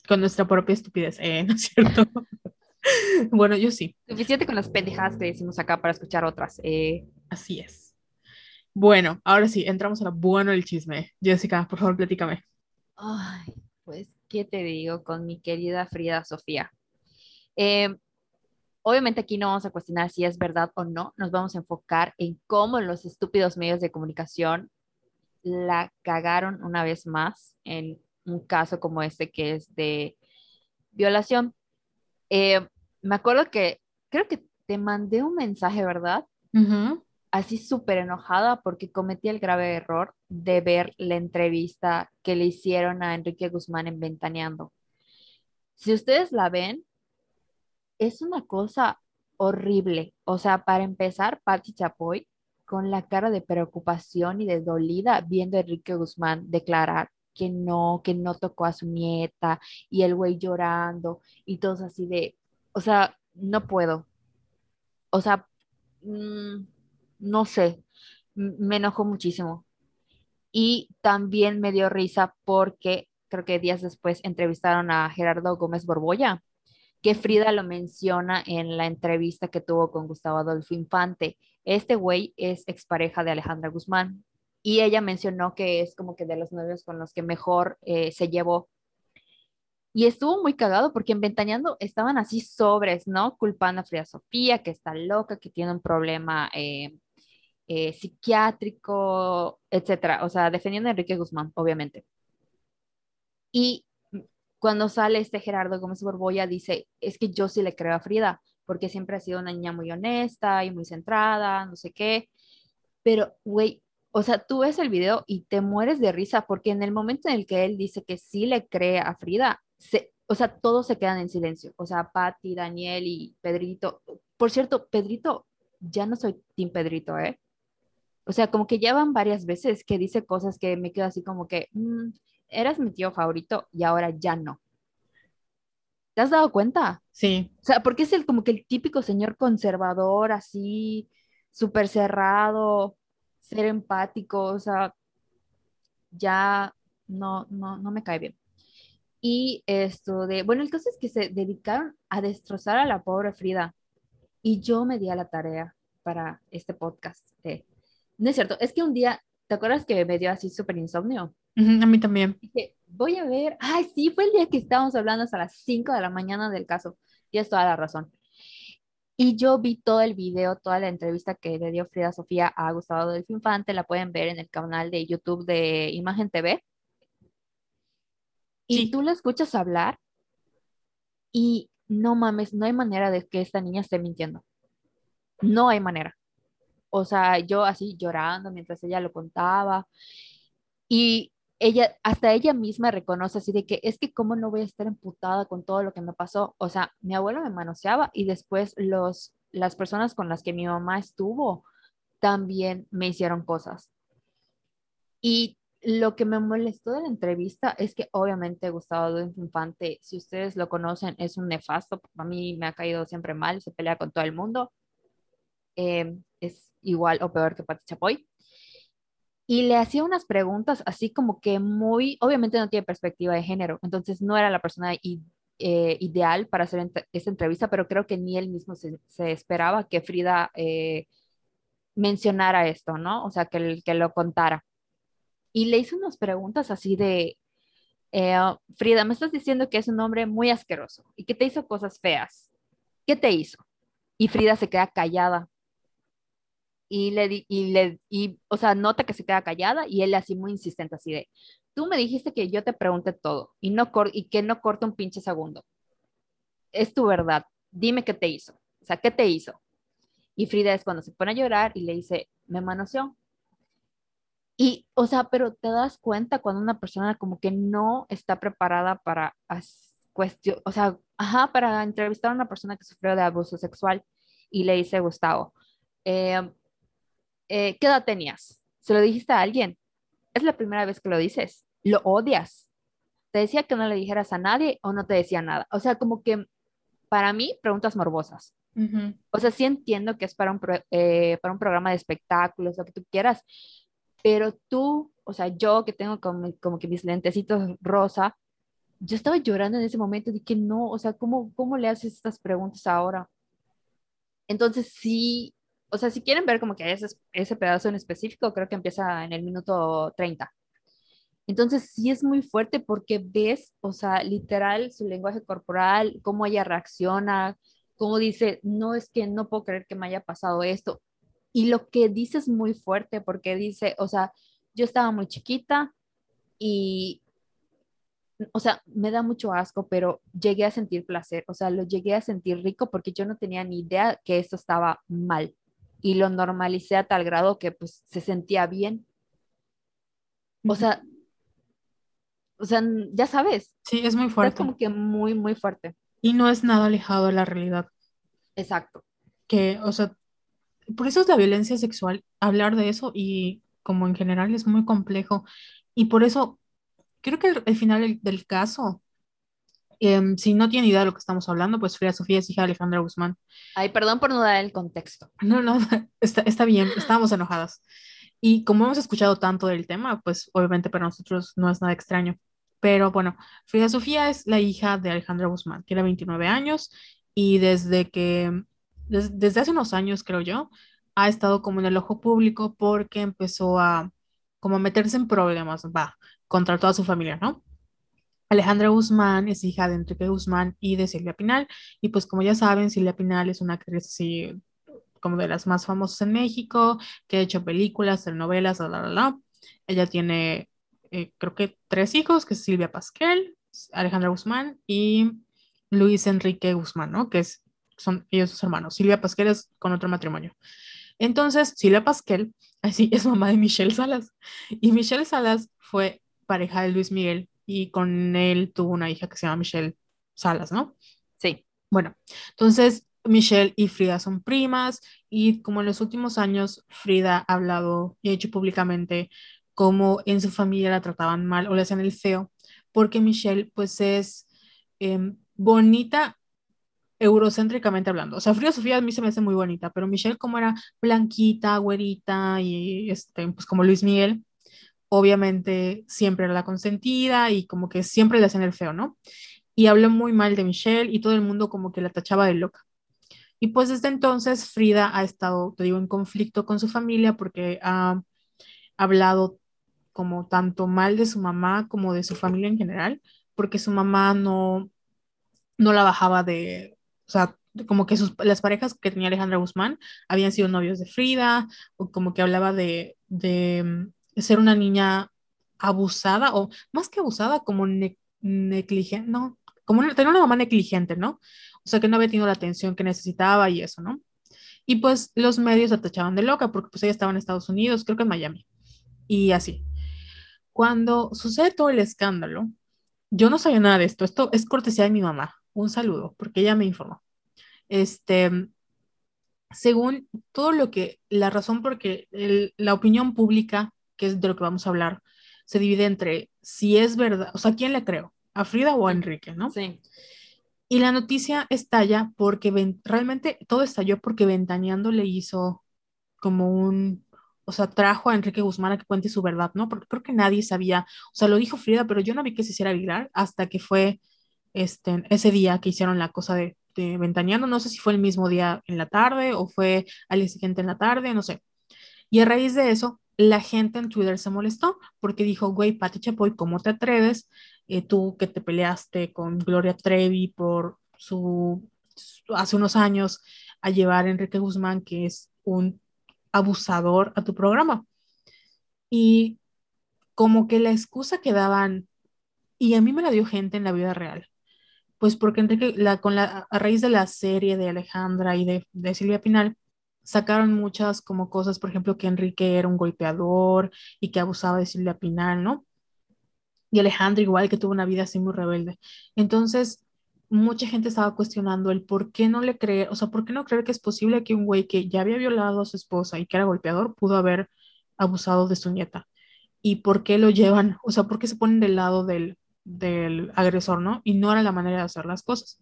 con nuestra propia estupidez, ¿eh? [laughs] ¿No es cierto? bueno, yo sí. Suficiente con las pendejadas que decimos acá para escuchar otras. Eh. Así es. Bueno, ahora sí, entramos a lo bueno del chisme. Jessica, por favor, platícame. Ay, pues, ¿qué te digo con mi querida Frida Sofía? Eh, obviamente aquí no vamos a cuestionar si es verdad o no, nos vamos a enfocar en cómo los estúpidos medios de comunicación la cagaron una vez más en un caso como este que es de violación. Eh, me acuerdo que creo que te mandé un mensaje, ¿verdad? Así súper enojada porque cometí el grave error de ver la entrevista que le hicieron a Enrique Guzmán en Ventaneando. Si ustedes la ven, es una cosa horrible. O sea, para empezar, Patti Chapoy con la cara de preocupación y de dolida viendo Enrique Guzmán declarar que no, que no tocó a su nieta y el güey llorando y todos así de, o sea, no puedo. O sea, mm, no sé, me enojó muchísimo. Y también me dio risa porque creo que días después entrevistaron a Gerardo Gómez Borbolla, que Frida lo menciona en la entrevista que tuvo con Gustavo Adolfo Infante este güey es expareja de Alejandra Guzmán y ella mencionó que es como que de los novios con los que mejor eh, se llevó. Y estuvo muy cagado porque en Ventaneando estaban así sobres, ¿no? Culpando a Frida Sofía, que está loca, que tiene un problema eh, eh, psiquiátrico, etcétera. O sea, defendiendo a Enrique Guzmán, obviamente. Y cuando sale este Gerardo Gómez Borboya, dice, es que yo sí le creo a Frida porque siempre ha sido una niña muy honesta y muy centrada, no sé qué. Pero, güey, o sea, tú ves el video y te mueres de risa porque en el momento en el que él dice que sí le cree a Frida, se, o sea, todos se quedan en silencio. O sea, Patti, Daniel y Pedrito. Por cierto, Pedrito, ya no soy Team Pedrito, ¿eh? O sea, como que ya van varias veces que dice cosas que me quedo así como que, mm, eras mi tío favorito y ahora ya no. ¿Te has dado cuenta? Sí. O sea, porque es el como que el típico señor conservador, así, súper cerrado, ser empático, o sea, ya no, no, no me cae bien. Y esto de, bueno, el caso es que se dedicaron a destrozar a la pobre Frida. Y yo me di a la tarea para este podcast. no es cierto, es que un día, ¿te acuerdas que me dio así súper insomnio? A mí también. Dije, voy a ver, ay, sí, fue el día que estábamos hablando hasta las 5 de la mañana del caso. Y es toda la razón. Y yo vi todo el video, toda la entrevista que le dio Frida Sofía a Gustavo del Infante, la pueden ver en el canal de YouTube de Imagen TV. Y tú la escuchas hablar y no mames, no hay manera de que esta niña esté mintiendo. No hay manera. O sea, yo así llorando mientras ella lo contaba. Y ella, hasta ella misma reconoce así de que es que cómo no voy a estar emputada con todo lo que me pasó. O sea, mi abuelo me manoseaba y después los, las personas con las que mi mamá estuvo también me hicieron cosas. Y lo que me molestó de la entrevista es que obviamente Gustavo Adolfo Infante, si ustedes lo conocen, es un nefasto. A mí me ha caído siempre mal, se pelea con todo el mundo. Eh, es igual o peor que Pati Chapoy y le hacía unas preguntas así como que muy, obviamente no tiene perspectiva de género, entonces no era la persona eh, ideal para hacer esa entrevista, pero creo que ni él mismo se, esperaba que Frida eh, mencionara esto, ¿no? O sea, que, que lo contara. Y le hizo unas preguntas así de, eh, Frida, me estás diciendo que es un hombre muy asqueroso y que te hizo cosas feas. ¿Qué te hizo? Y Frida se queda callada y le, y le, y, o sea, nota que se queda callada y él así muy insistente, así de, tú me dijiste que yo te pregunté todo y, no y que no corta un pinche segundo. Es tu verdad, dime qué te hizo, o sea, ¿qué te hizo? Y Frida es cuando se pone a llorar y le dice, me manoseó. Y, o sea, pero te das cuenta cuando una persona como que no está preparada para cuestión, o sea, ajá, para entrevistar a una persona que sufrió de abuso sexual y le dice Gustavo, eh, eh, ¿qué edad tenías? ¿Se lo dijiste a alguien? Es la primera vez que lo dices. Lo odias. Te decía que no le dijeras a nadie o no te decía nada. O sea, como que para mí, preguntas morbosas. Ujú. O sea, sí entiendo que es para un, pro- eh, para un programa de espectáculos, lo que tú quieras, pero tú, o sea, yo que tengo como, como que mis lentecitos rosa, yo estaba llorando en ese momento, dije, no, o sea, ¿cómo, cómo le haces estas preguntas ahora? Entonces, sí, o sea, si quieren ver como que ese, ese pedazo en específico, creo que empieza en el minuto treinta Entonces, sí es muy fuerte porque ves, o sea, literal su lenguaje corporal, cómo ella reacciona, cómo dice, no es que no puedo creer que me haya pasado esto. Y lo que dice es muy fuerte porque dice, o sea, yo estaba muy chiquita y, o sea, me da mucho asco, pero llegué a sentir placer, o sea, lo llegué a sentir rico porque yo no tenía ni idea que esto estaba mal y lo normalicé a tal grado que pues se sentía bien. O sea, o sea, ya sabes, Sí, es muy fuerte como que muy, muy fuerte. y no es nada alejado de la realidad. Exacto. Que, o sea, por eso es la violencia sexual, hablar de eso y como en general es muy complejo. Y por eso creo que el, el final del, del caso, em, si no tiene idea de lo que estamos hablando, pues Frida Sofía es hija de Alejandra Guzmán. Ay, perdón por no dar el contexto. [laughs] No, no, está, está bien, estábamos enojadas. Y como hemos escuchado tanto del tema, pues obviamente para nosotros no es nada extraño. Pero bueno, Frida Sofía es la hija de Alejandra Guzmán, tiene 29 años y desde que, des- desde hace unos años, creo yo, ha estado como en el ojo público porque empezó a como a meterse en problemas, va, contra toda su familia, ¿no? Alejandra Guzmán es hija de Enrique Guzmán y de Silvia Pinal. Y pues como ya saben, Silvia Pinal es una actriz así como de las más famosas en México, que ha hecho películas, telenovelas, la, la, la, la. Ella tiene, eh, creo que tres hijos, que Silvia Pasquel, Alejandra Guzmán y Luis Enrique Guzmán, ¿no? Que es, son ellos sus hermanos. Silvia Pasquel es con otro matrimonio. Entonces, Silvia Pasquel, así [laughs] es mamá de Michelle Salas. Y Michelle Salas fue pareja de Luis Miguel y con él tuvo una hija que se llama Michelle Salas, ¿no? Sí. Bueno, entonces Michelle y Frida son primas y como en los últimos años Frida ha hablado y ha hecho públicamente cómo en su familia la trataban mal o le hacían el feo, porque Michelle pues es eh, bonita eurocéntricamente hablando. O sea, Frida Sofía a mí se me hace muy bonita, pero Michelle como era blanquita, güerita y este, pues como Luis Miguel, obviamente siempre era la consentida y como que siempre le hacían el feo, ¿no? Y habló muy mal de Michelle y todo el mundo como que la tachaba de loca. Y pues desde entonces Frida ha estado, te digo, en conflicto con su familia porque ha hablado como tanto mal de su mamá como de su familia en general, porque su mamá no, no la bajaba de, o sea, como que sus, las parejas que tenía Alejandra Guzmán habían sido novios de Frida, o como que hablaba de, de, ser una niña abusada, o más que abusada, como ne negligente, no, como tener una mamá negligente, ¿no? O sea, que no había tenido la atención que necesitaba y eso, ¿no? Y pues los medios la tachaban de loca porque pues ella estaba en Estados Unidos, creo que en Miami, y así. Cuando sucede todo el escándalo, yo no sabía nada de esto, esto es cortesía de mi mamá, un saludo, porque ella me informó. Este, según todo lo que, la razón por que la opinión pública, que es de lo que vamos a hablar, se divide entre si es verdad, o sea, ¿quién le creo? ¿A Frida o a Enrique, no? Sí. Y la noticia estalla porque realmente todo estalló porque Ventaneando le hizo como un, o sea, trajo a Enrique Guzmán a que cuente su verdad, ¿no? Porque creo que nadie sabía, o sea, lo dijo Frida, pero yo no vi que se hiciera viral hasta que fue este, ese día que hicieron la cosa de, de Ventaneando, no sé si fue el mismo día en la tarde o fue al día siguiente en la tarde, no sé. Y a raíz de eso, la gente en Twitter se molestó porque dijo, güey, Pati Chapoy, ¿cómo te atreves? Eh, tú que te peleaste con Gloria Trevi por su, hace unos años a llevar a Enrique Guzmán, que es un abusador, a tu programa. Y como que la excusa que daban, y a mí me la dio gente en la vida real, pues porque Enrique, la, con la, a raíz de la serie de Alejandra y de, de Silvia Pinal, sacaron muchas como cosas, por ejemplo, que Enrique era un golpeador y que abusaba de Silvia Pinal, ¿no? Y Alejandra igual, que tuvo una vida así muy rebelde. Entonces, mucha gente estaba cuestionando el por qué no le creer, o sea, por qué no creer que es posible que un güey que ya había violado a su esposa y que era golpeador pudo haber abusado de su nieta. Y por qué lo llevan, o sea, por qué se ponen del lado del, del agresor, ¿no? Y no era la manera de hacer las cosas.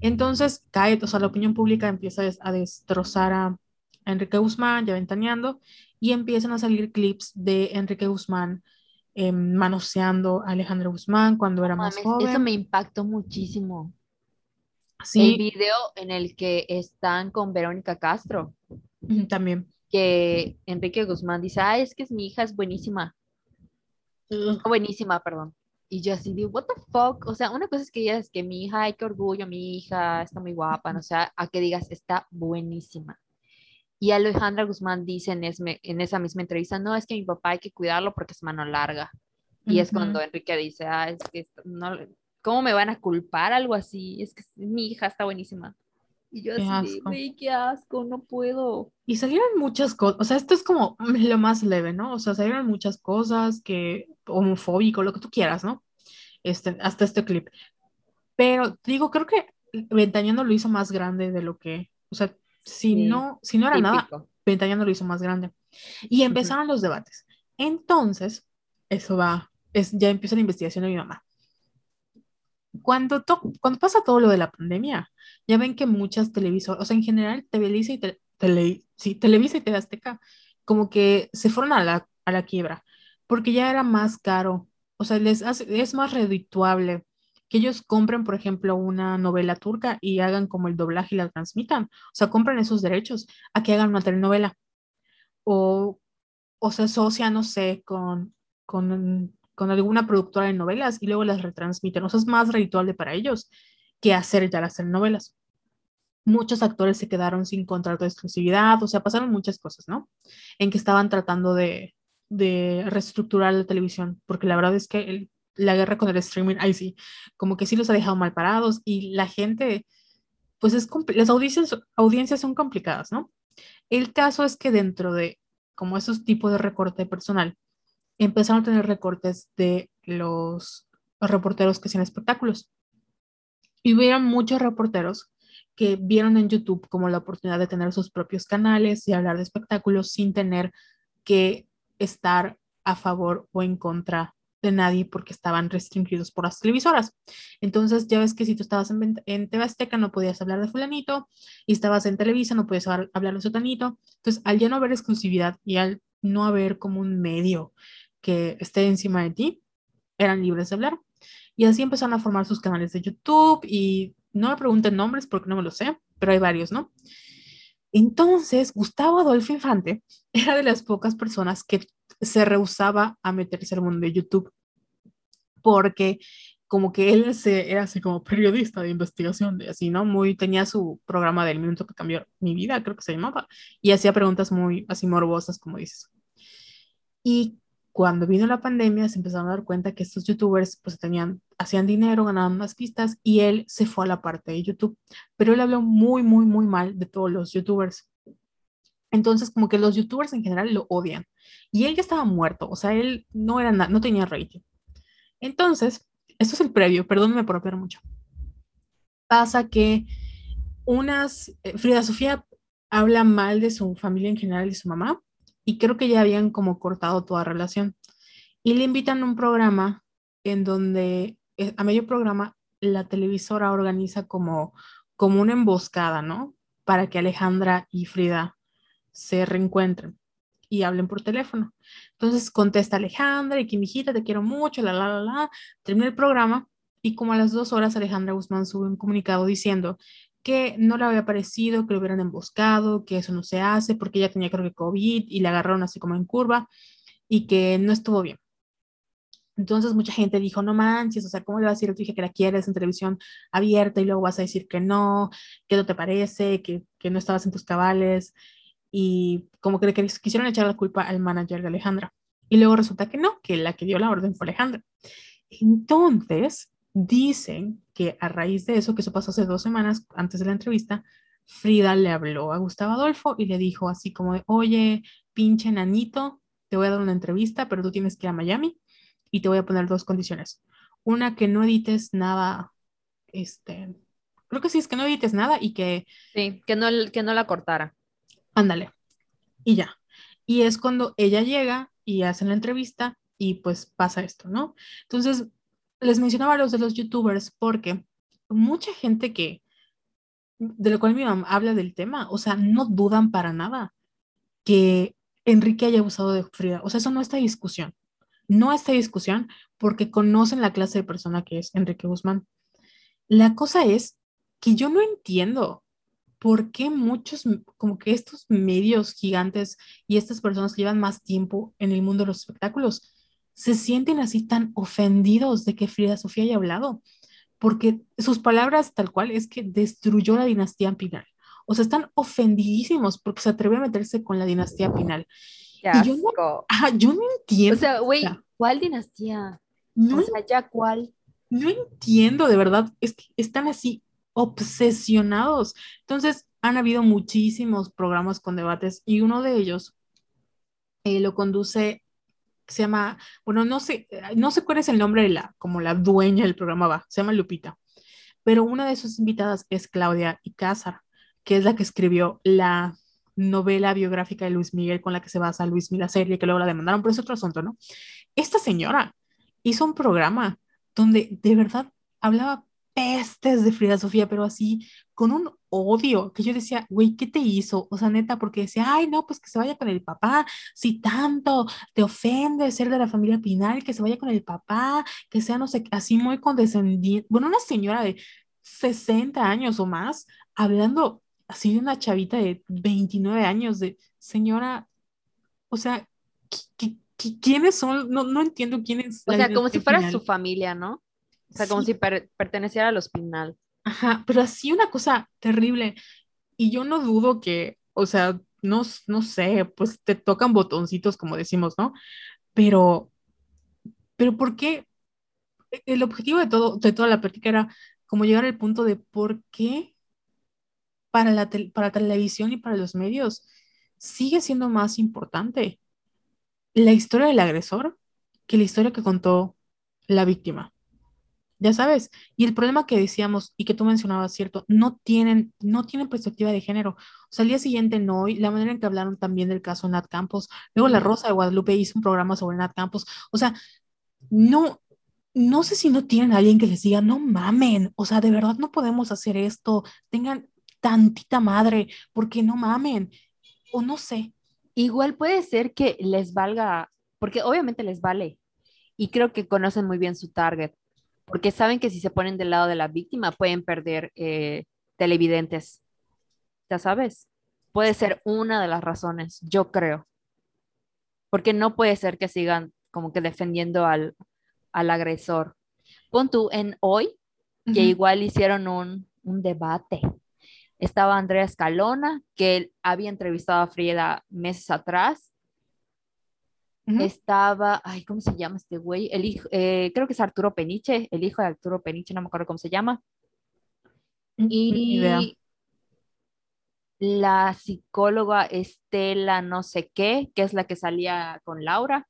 Entonces cae, o sea, la opinión pública empieza a destrozar a Enrique Guzmán, ya ventaneando, y empiezan a salir clips de Enrique Guzmán em, manoseando a Alejandro Guzmán cuando era más joven. Eso me impactó muchísimo. Sí. El video en el que están con Verónica Castro. También. Que Enrique Guzmán dice, ah, es que es mi hija, es buenísima. Buenísima, perdón. Y yo así digo, what the fuck? O sea, una cosa es que digas que mi hija, ay, qué orgullo, mi hija está muy guapa, no o sea, a que digas, está buenísima. Y Alejandra Guzmán dice en, en, esa misma entrevista, no, es que mi papá hay que cuidarlo porque es mano larga. Y es cuando Enrique dice, ah, es que no, ¿cómo me van a culpar algo así? Es que mi hija está buenísima. Y yo así, güey, qué asco, no puedo. Y salieron muchas cosas, o sea, esto es como lo más leve, ¿no? O sea, salieron muchas cosas que, homofóbico, lo que tú quieras, ¿no? Este, hasta este clip. Pero digo, creo que Ventañando lo hizo más grande de lo que, o sea, si, no, si no era nada, Ventañando lo hizo más grande. Y empezaron los debates. Entonces, eso va, es, ya empieza la investigación de mi mamá. Cuando, cuando pasa todo lo de la pandemia, ya ven que muchas televisoras, o sea, en general, Televisa y, tele, sí, Televisa y Azteca, como que se fueron a la, a la quiebra, porque ya era más caro, o sea, les es más redituable que ellos compren, por ejemplo, una novela turca y hagan como el doblaje y la transmitan. O sea, compran esos derechos a que hagan una telenovela. O, o se asocia, no sé, con, con, con alguna productora de novelas y luego las retransmiten. O sea, es más redituable para ellos que hacer ya las telenovelas. Muchos actores se quedaron sin contrato de exclusividad, o sea, pasaron muchas cosas, ¿no? En que estaban tratando de, de reestructurar la televisión, porque la verdad es que el, la guerra con el streaming, ahí sí, como que sí los ha dejado mal parados y la gente, pues es, las audiencias, audiencias son complicadas, ¿no? El caso es que dentro de como esos tipos de recorte personal, empezaron a tener recortes de los reporteros que hacían espectáculos. Y hubieron muchos reporteros que vieron en YouTube como la oportunidad de tener sus propios canales y hablar de espectáculos sin tener que estar a favor o en contra de nadie porque estaban restringidos por las televisoras. Entonces, ya ves que si tú estabas en, en TV Azteca no podías hablar de fulanito y estabas en Televisa no podías hablar de sotanito. Entonces, al ya no haber exclusividad y al no haber como un medio que esté encima de ti, eran libres de hablar. Y así empezaron a formar sus canales de YouTube y no me pregunten nombres porque no me lo sé, pero hay varios, ¿no? Entonces, Gustavo Adolfo Infante [laughs] era de las pocas personas que se rehusaba a meterse al mundo de YouTube porque como que él se, era así como periodista de investigación, de así, ¿no? Muy, tenía su programa del minuto que cambió mi vida, creo que se llamaba, y hacía preguntas muy así morbosas, como dices. Y cuando vino la pandemia se empezaron a dar cuenta que estos youtubers pues tenían, hacían dinero, ganaban más pistas y él se fue a la parte de YouTube. Pero él habló muy, muy, muy mal de todos los youtubers. Entonces como que los youtubers en general lo odian. Y él ya estaba muerto, o sea, él no, era no tenía rating. Entonces, esto es el previo, perdónenme por operar mucho. Pasa que unas, eh, Frida Sofía habla mal de su familia en general y su mamá, y creo que ya habían como cortado toda relación. Y le invitan a un programa en donde, eh, a medio programa, la televisora organiza como, como una emboscada, ¿no? Para que Alejandra y Frida se reencuentren y hablen por teléfono. Entonces contesta Alejandra y que mi hijita te quiero mucho, la, la, la, la. Termina el programa y como a las dos horas Alejandra Guzmán sube un comunicado diciendo que no le había parecido, que lo hubieran emboscado, que eso no se hace porque ella tenía creo que COVID y le agarraron así como en curva y que no estuvo bien. Entonces mucha gente dijo, no manches, o sea, ¿cómo le vas a decir tu hija que la quieres en televisión abierta y luego vas a decir que no, que no te parece, que, que no estabas en tus cabales? Y como que le quisieron echar la culpa al manager de Alejandra. Y luego resulta que no, que la que dio la orden fue Alejandra. Entonces, dicen que a raíz de eso, que eso pasó hace dos semanas antes de la entrevista, Frida le habló a Gustavo Adolfo y le dijo así como de, oye, pinche nanito, te voy a dar una entrevista, pero tú tienes que ir a Miami y te voy a poner dos condiciones. Una, que no edites nada, este, creo que sí, es que no edites nada y que... Sí, que no, que no la cortara. Ándale. Y ya. Y es cuando ella llega y hacen la entrevista y pues pasa esto, ¿no? Entonces, les mencionaba a los de los youtubers porque mucha gente que de lo cual mi mamá habla del tema, o sea, no dudan para nada que Enrique haya abusado de Frida, o sea, eso no está discusión, no está discusión porque conocen la clase de persona que es Enrique Guzmán. La cosa es que yo no entiendo por qué muchos, como que estos medios gigantes y estas personas que llevan más tiempo en el mundo de los espectáculos se sienten así tan ofendidos de que Frida Sofía haya hablado, porque sus palabras tal cual es que destruyó la dinastía Pinal. O sea, están ofendidísimos porque se atreve a meterse con la dinastía Pinal. Y yo no, yo no entiendo. O sea, güey, ¿cuál dinastía? No, o sea, ya cuál. No entiendo, de verdad, es que están así obsesionados. Entonces, han habido muchísimos programas con debates y uno de ellos eh, lo conduce, se llama, bueno, no sé, no sé cuál es el nombre de la, como la dueña del programa va, se llama Lupita, pero una de sus invitadas es Claudia Icaza, que es la que escribió la novela biográfica de Luis Miguel con la que se basa Luis Miguel la serie, que luego la demandaron, pero es otro asunto, ¿no? Esta señora hizo un programa donde de verdad hablaba pestes de Frida Sofía, pero así con un odio que yo decía, güey, ¿qué te hizo? O sea, neta, porque decía, ay, no, pues que se vaya con el papá, si tanto te ofende ser de la familia Pinal, que se vaya con el papá, que sea, no sé, así muy condescendiente. Bueno, una señora de 60 años o más, hablando así de una chavita de 29 años, de señora, o sea, quiénes son? No, no entiendo quiénes. O sea, como si fuera su familia, ¿no? O sea, como si perteneciera a los Pinal. Ajá, pero así una cosa terrible. Y yo no dudo que, o sea, no, no sé, pues te tocan botoncitos, como decimos, ¿no? Pero, pero ¿por qué? E, el objetivo de todo, de toda la práctica era como llegar al punto de por qué para la, para televisión y para los medios sigue siendo más importante la historia del agresor que la historia que contó la víctima. Ya sabes, y el problema que decíamos y que tú mencionabas, cierto, no tienen, no tienen perspectiva de género. O sea, al día siguiente no, y la manera en que hablaron también del caso Nat Campos, luego La Rosa de Guadalupe hizo un programa sobre Nat Campos. O sea, no, no sé si no tienen a alguien que les diga, no mamen, o sea, de verdad no podemos hacer esto, tengan tantita madre, porque no mamen, o no sé. Igual puede ser que les valga, porque obviamente les vale, y creo que conocen muy bien su target porque saben que si se ponen del lado de la víctima pueden perder eh, televidentes. Ya sabes, puede ser una de las razones, yo creo. Porque no puede ser que sigan como que defendiendo al, agresor. Pon tú en hoy, que igual hicieron un, un debate. Estaba Andrea Escalona, que había entrevistado a Frida meses atrás, estaba, ay, ¿cómo se llama este güey? El hijo, eh, creo que es Arturo Peniche, el hijo de Arturo Peniche, no me acuerdo cómo se llama. Y la psicóloga Estela no sé qué, que es la que salía con Laura.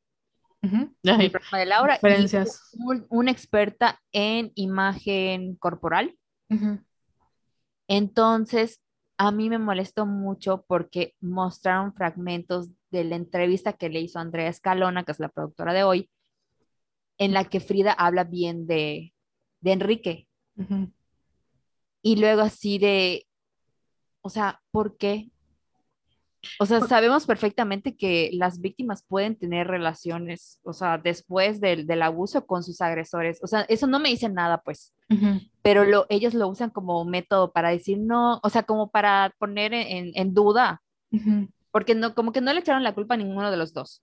de Laura. una experta en imagen corporal. Entonces, a mí me molestó mucho porque mostraron fragmentos de la entrevista que le hizo Andrea Escalona, que es la productora de hoy, en la que Frida habla bien de, Enrique. Y luego así de, o sea, ¿por qué? O sea, sabemos perfectamente que las víctimas pueden tener relaciones, o sea, después del, abuso con sus agresores. O sea, eso no me dice nada, pues. Pero lo, ellos lo usan como método para decir no, o sea, como para poner en, duda. Porque no, como que no le echaron la culpa a ninguno de los dos.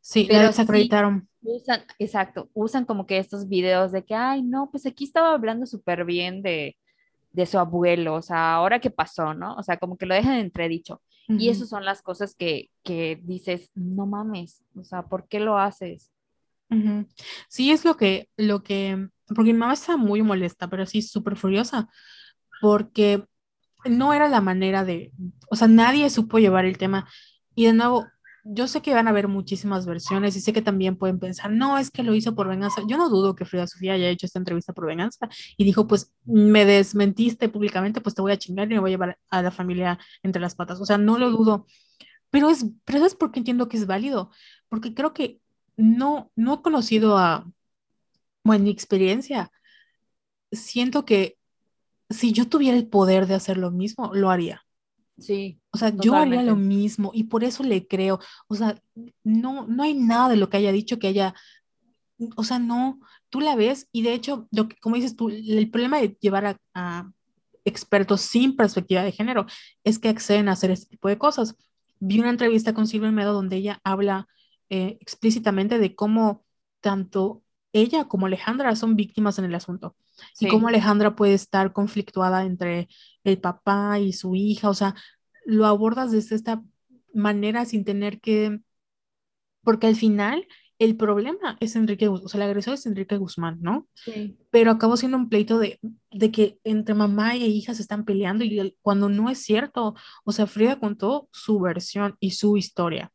Sí, pero la desacreditaron. usan, exacto, usan como que estos videos de que, ay, no, pues aquí estaba hablando súper bien de, de su abuelo, o sea, ahora qué pasó, ¿no? O sea, como que lo dejan entredicho. Y esas son las cosas que, que, dices, no mames, o sea, ¿por qué lo haces? Sí, es lo que, lo que, porque mi mamá está muy molesta, pero sí súper furiosa, porque no era la manera de, o sea, nadie supo llevar el tema. Y de nuevo, yo sé que van a haber muchísimas versiones y sé que también pueden pensar, no, es que lo hizo por venganza. Yo no dudo que Frida Sofía haya hecho esta entrevista por venganza y dijo, pues me desmentiste públicamente, pues te voy a chingar y me voy a llevar a la familia entre las patas. O sea, no lo dudo. Pero es, pero es porque entiendo que es válido, porque creo que no, no he conocido a, bueno, en mi experiencia, siento que si yo tuviera el poder de hacer lo mismo, lo haría. Sí. O sea, yo haría lo mismo y por eso le creo. O sea, no, no hay nada de lo que haya dicho que haya, o sea, no, tú la ves y de hecho, lo que, como dices tú, el problema de llevar a, a expertos sin perspectiva de género es que acceden a hacer este tipo de cosas. Vi una entrevista con Silvia Almedo donde ella habla eh, explícitamente de cómo tanto ella como Alejandra son víctimas en el asunto y cómo. Alejandra puede estar conflictuada entre el papá y su hija, o sea, lo abordas desde esta manera sin tener que, porque al final el problema es Enrique, o sea, el agresor es Enrique Guzmán, ¿no? Sí. Pero acabó siendo un pleito de, de que entre mamá y hija se están peleando y cuando no es cierto, o sea, Frida contó su versión y su historia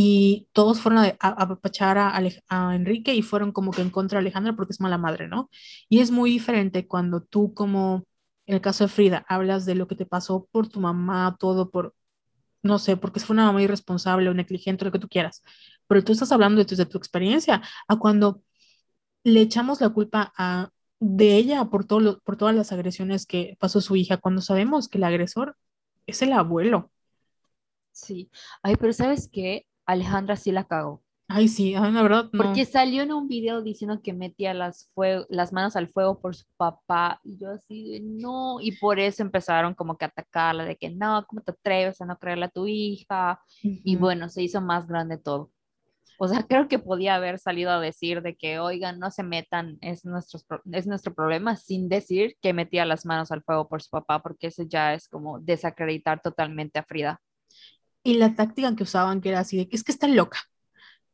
y todos fueron a, a- a apapachar a, Alej- a Enrique y fueron como que en contra de Alejandra porque es mala madre, ¿no? Y es muy diferente cuando tú, como en el caso de Frida, hablas de lo que te pasó por tu mamá, todo por, no sé, porque fue una mamá irresponsable o negligente, lo que tú quieras, pero tú estás hablando de tu, de tu experiencia, a cuando le echamos la culpa a, de ella por, todo lo- por todas las agresiones que pasó su hija, cuando sabemos que el agresor es el abuelo. Sí. Ay, pero ¿sabes qué? Alejandra sí la cagó. Ay, sí, ay, la verdad, no. Porque salió en un video diciendo que metía las, las manos al fuego por su papá y yo así de no, y por eso empezaron como que a atacarla de que no, ¿cómo te atreves a no creerle a tu hija? Y Ujú. bueno, se hizo más grande todo. O sea, creo que podía haber salido a decir de que, oigan, no se metan, es, nuestros pro- es nuestro problema, sin decir que metía las manos al fuego por su papá, porque eso ya es como desacreditar totalmente a Frida. Y la táctica que usaban, que era así de que es que está loca,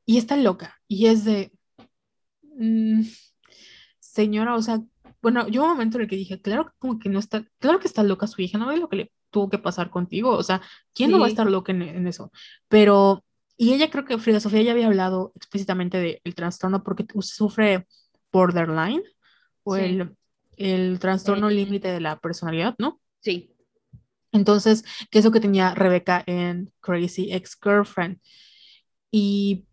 y está loca, y es de, mm, señora, o sea, bueno, yo un momento en el que dije, claro como que no está, claro que está loca su hija, no ve lo que le tuvo que pasar contigo, o sea, ¿quién no va a estar loca en, en eso? Pero, y ella creo que Frida Sofía ya había hablado explícitamente del trastorno porque sufre borderline o sí, el, el trastorno eh, límite de la personalidad, ¿no? sí, Entonces, que es lo que tenía Rebeca en Crazy Ex-Girlfriend. Y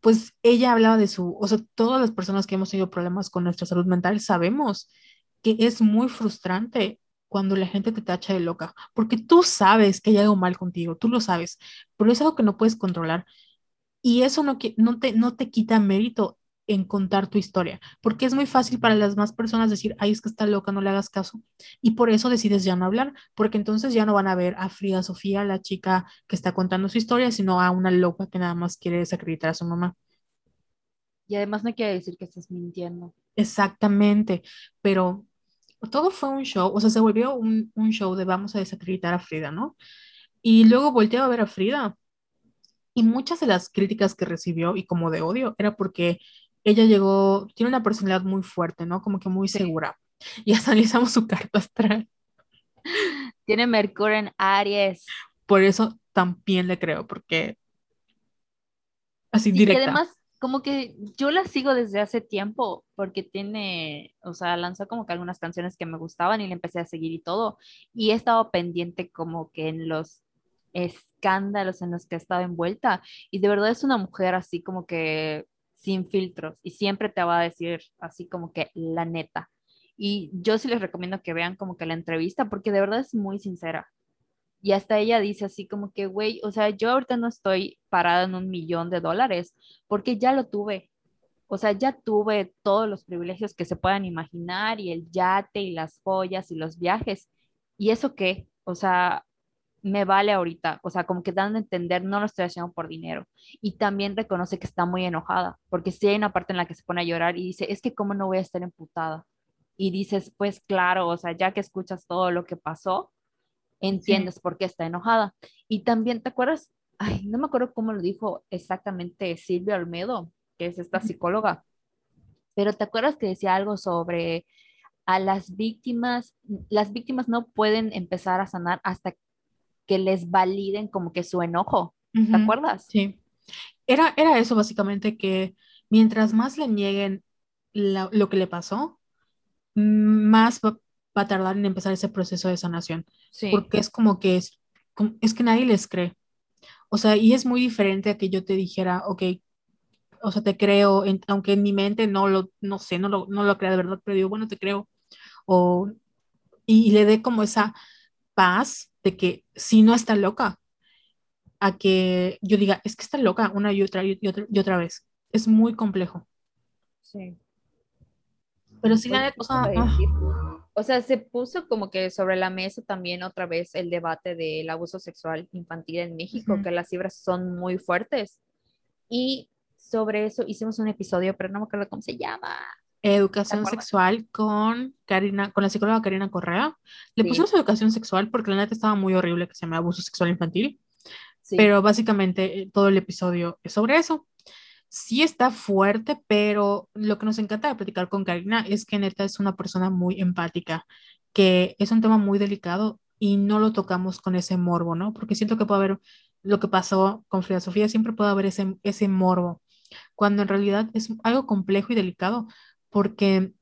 pues ella hablaba de su, o sea, todas las personas que hemos tenido problemas con nuestra salud mental sabemos que es muy frustrante cuando la gente te tacha de loca, porque tú sabes que hay algo mal contigo, tú lo sabes, pero es algo que no puedes controlar. Y eso no, no te, no te quita mérito en contar tu historia, porque es muy fácil para las más personas decir, ay, es que está loca, no le hagas caso. Y por eso decides ya no hablar, porque entonces ya no van a ver a Frida Sofía, la chica que está contando su historia, sino a una loca que nada más quiere desacreditar a su mamá. y además no quiere decir que estés mintiendo. Exactamente, pero todo fue un show, o sea, se volvió un, un show de vamos a desacreditar a Frida, ¿no? Y luego volteé a ver a Frida y muchas de las críticas que recibió y como de odio era porque ella llegó, tiene una personalidad muy fuerte, ¿no? Como que muy Sí. segura. [laughs] Y hasta analizamos su carta astral. Tiene Mercurio en Aries. Por eso también le creo, porque así Sí, y directa. además, como que yo la sigo desde hace tiempo, porque tiene, o sea, lanzó como que algunas canciones que me gustaban y le empecé a seguir y todo. Y he estado pendiente como que en los escándalos en los que ha estado envuelta. Y de verdad es una mujer así como que sin filtros y siempre te va a decir así como que la neta. Y yo sí les recomiendo que vean como que la entrevista, porque de verdad es muy sincera. Y hasta ella dice así como que, güey, o sea, yo ahorita no estoy parada en un millón de dólares porque ya lo tuve. O sea, ya tuve todos los privilegios que se puedan imaginar y el yate y las joyas y los viajes. ¿Y eso qué? O sea, me vale ahorita. O sea, como que dan a entender, no lo estoy haciendo por dinero. Y también reconoce que está muy enojada, porque sí hay una parte en la que se pone a llorar y dice, es que cómo no voy a estar emputada. Y dices, pues claro, o sea, ya que escuchas todo lo que pasó Sí. entiendes por qué está enojada. Y también, ¿te acuerdas? Ay, no me acuerdo cómo lo dijo exactamente Silvia Olmedo, que es esta psicóloga, pero ¿te acuerdas que decía algo sobre a las víctimas? Las víctimas no pueden empezar a sanar hasta que les validen como que su enojo. ¿Te acuerdas? Sí. Era, era eso básicamente que mientras más le nieguen la- lo que le pasó, más va, va a tardar en empezar ese proceso de sanación, Sí, porque es como que es, es que nadie les cree. O sea, y es muy diferente a que yo te dijera, ok, o sea, te creo, en- aunque en mi mente no lo, no sé, no lo, no lo crea de verdad, pero digo, bueno, te creo. O y le dé como esa paz de que si no está loca, a que yo diga, es que está loca una y otra y otra, y otra vez. Es muy complejo. Sí. Pero sí, la Pues, o sea, ¿cómo ah? O sea, se puso como que sobre la mesa también otra vez el debate del abuso sexual infantil en México, Ujú. que las cifras son muy fuertes. Y sobre eso hicimos un episodio, pero no me acuerdo cómo se llama. Educación sexual con Karina, con la psicóloga Karina Correa. Le Sí. pusimos educación sexual porque la neta estaba muy horrible que se llama abuso sexual infantil. Sí. pero básicamente eh, todo el episodio es sobre eso. Sí está fuerte, pero lo que nos encanta de platicar con Karina es que neta es una persona muy empática, que es un tema muy delicado y no lo tocamos con ese morbo, ¿no? Porque siento que puede haber lo que pasó con Frida Sofía, siempre puede haber ese, ese morbo, cuando en realidad es algo complejo y delicado, porque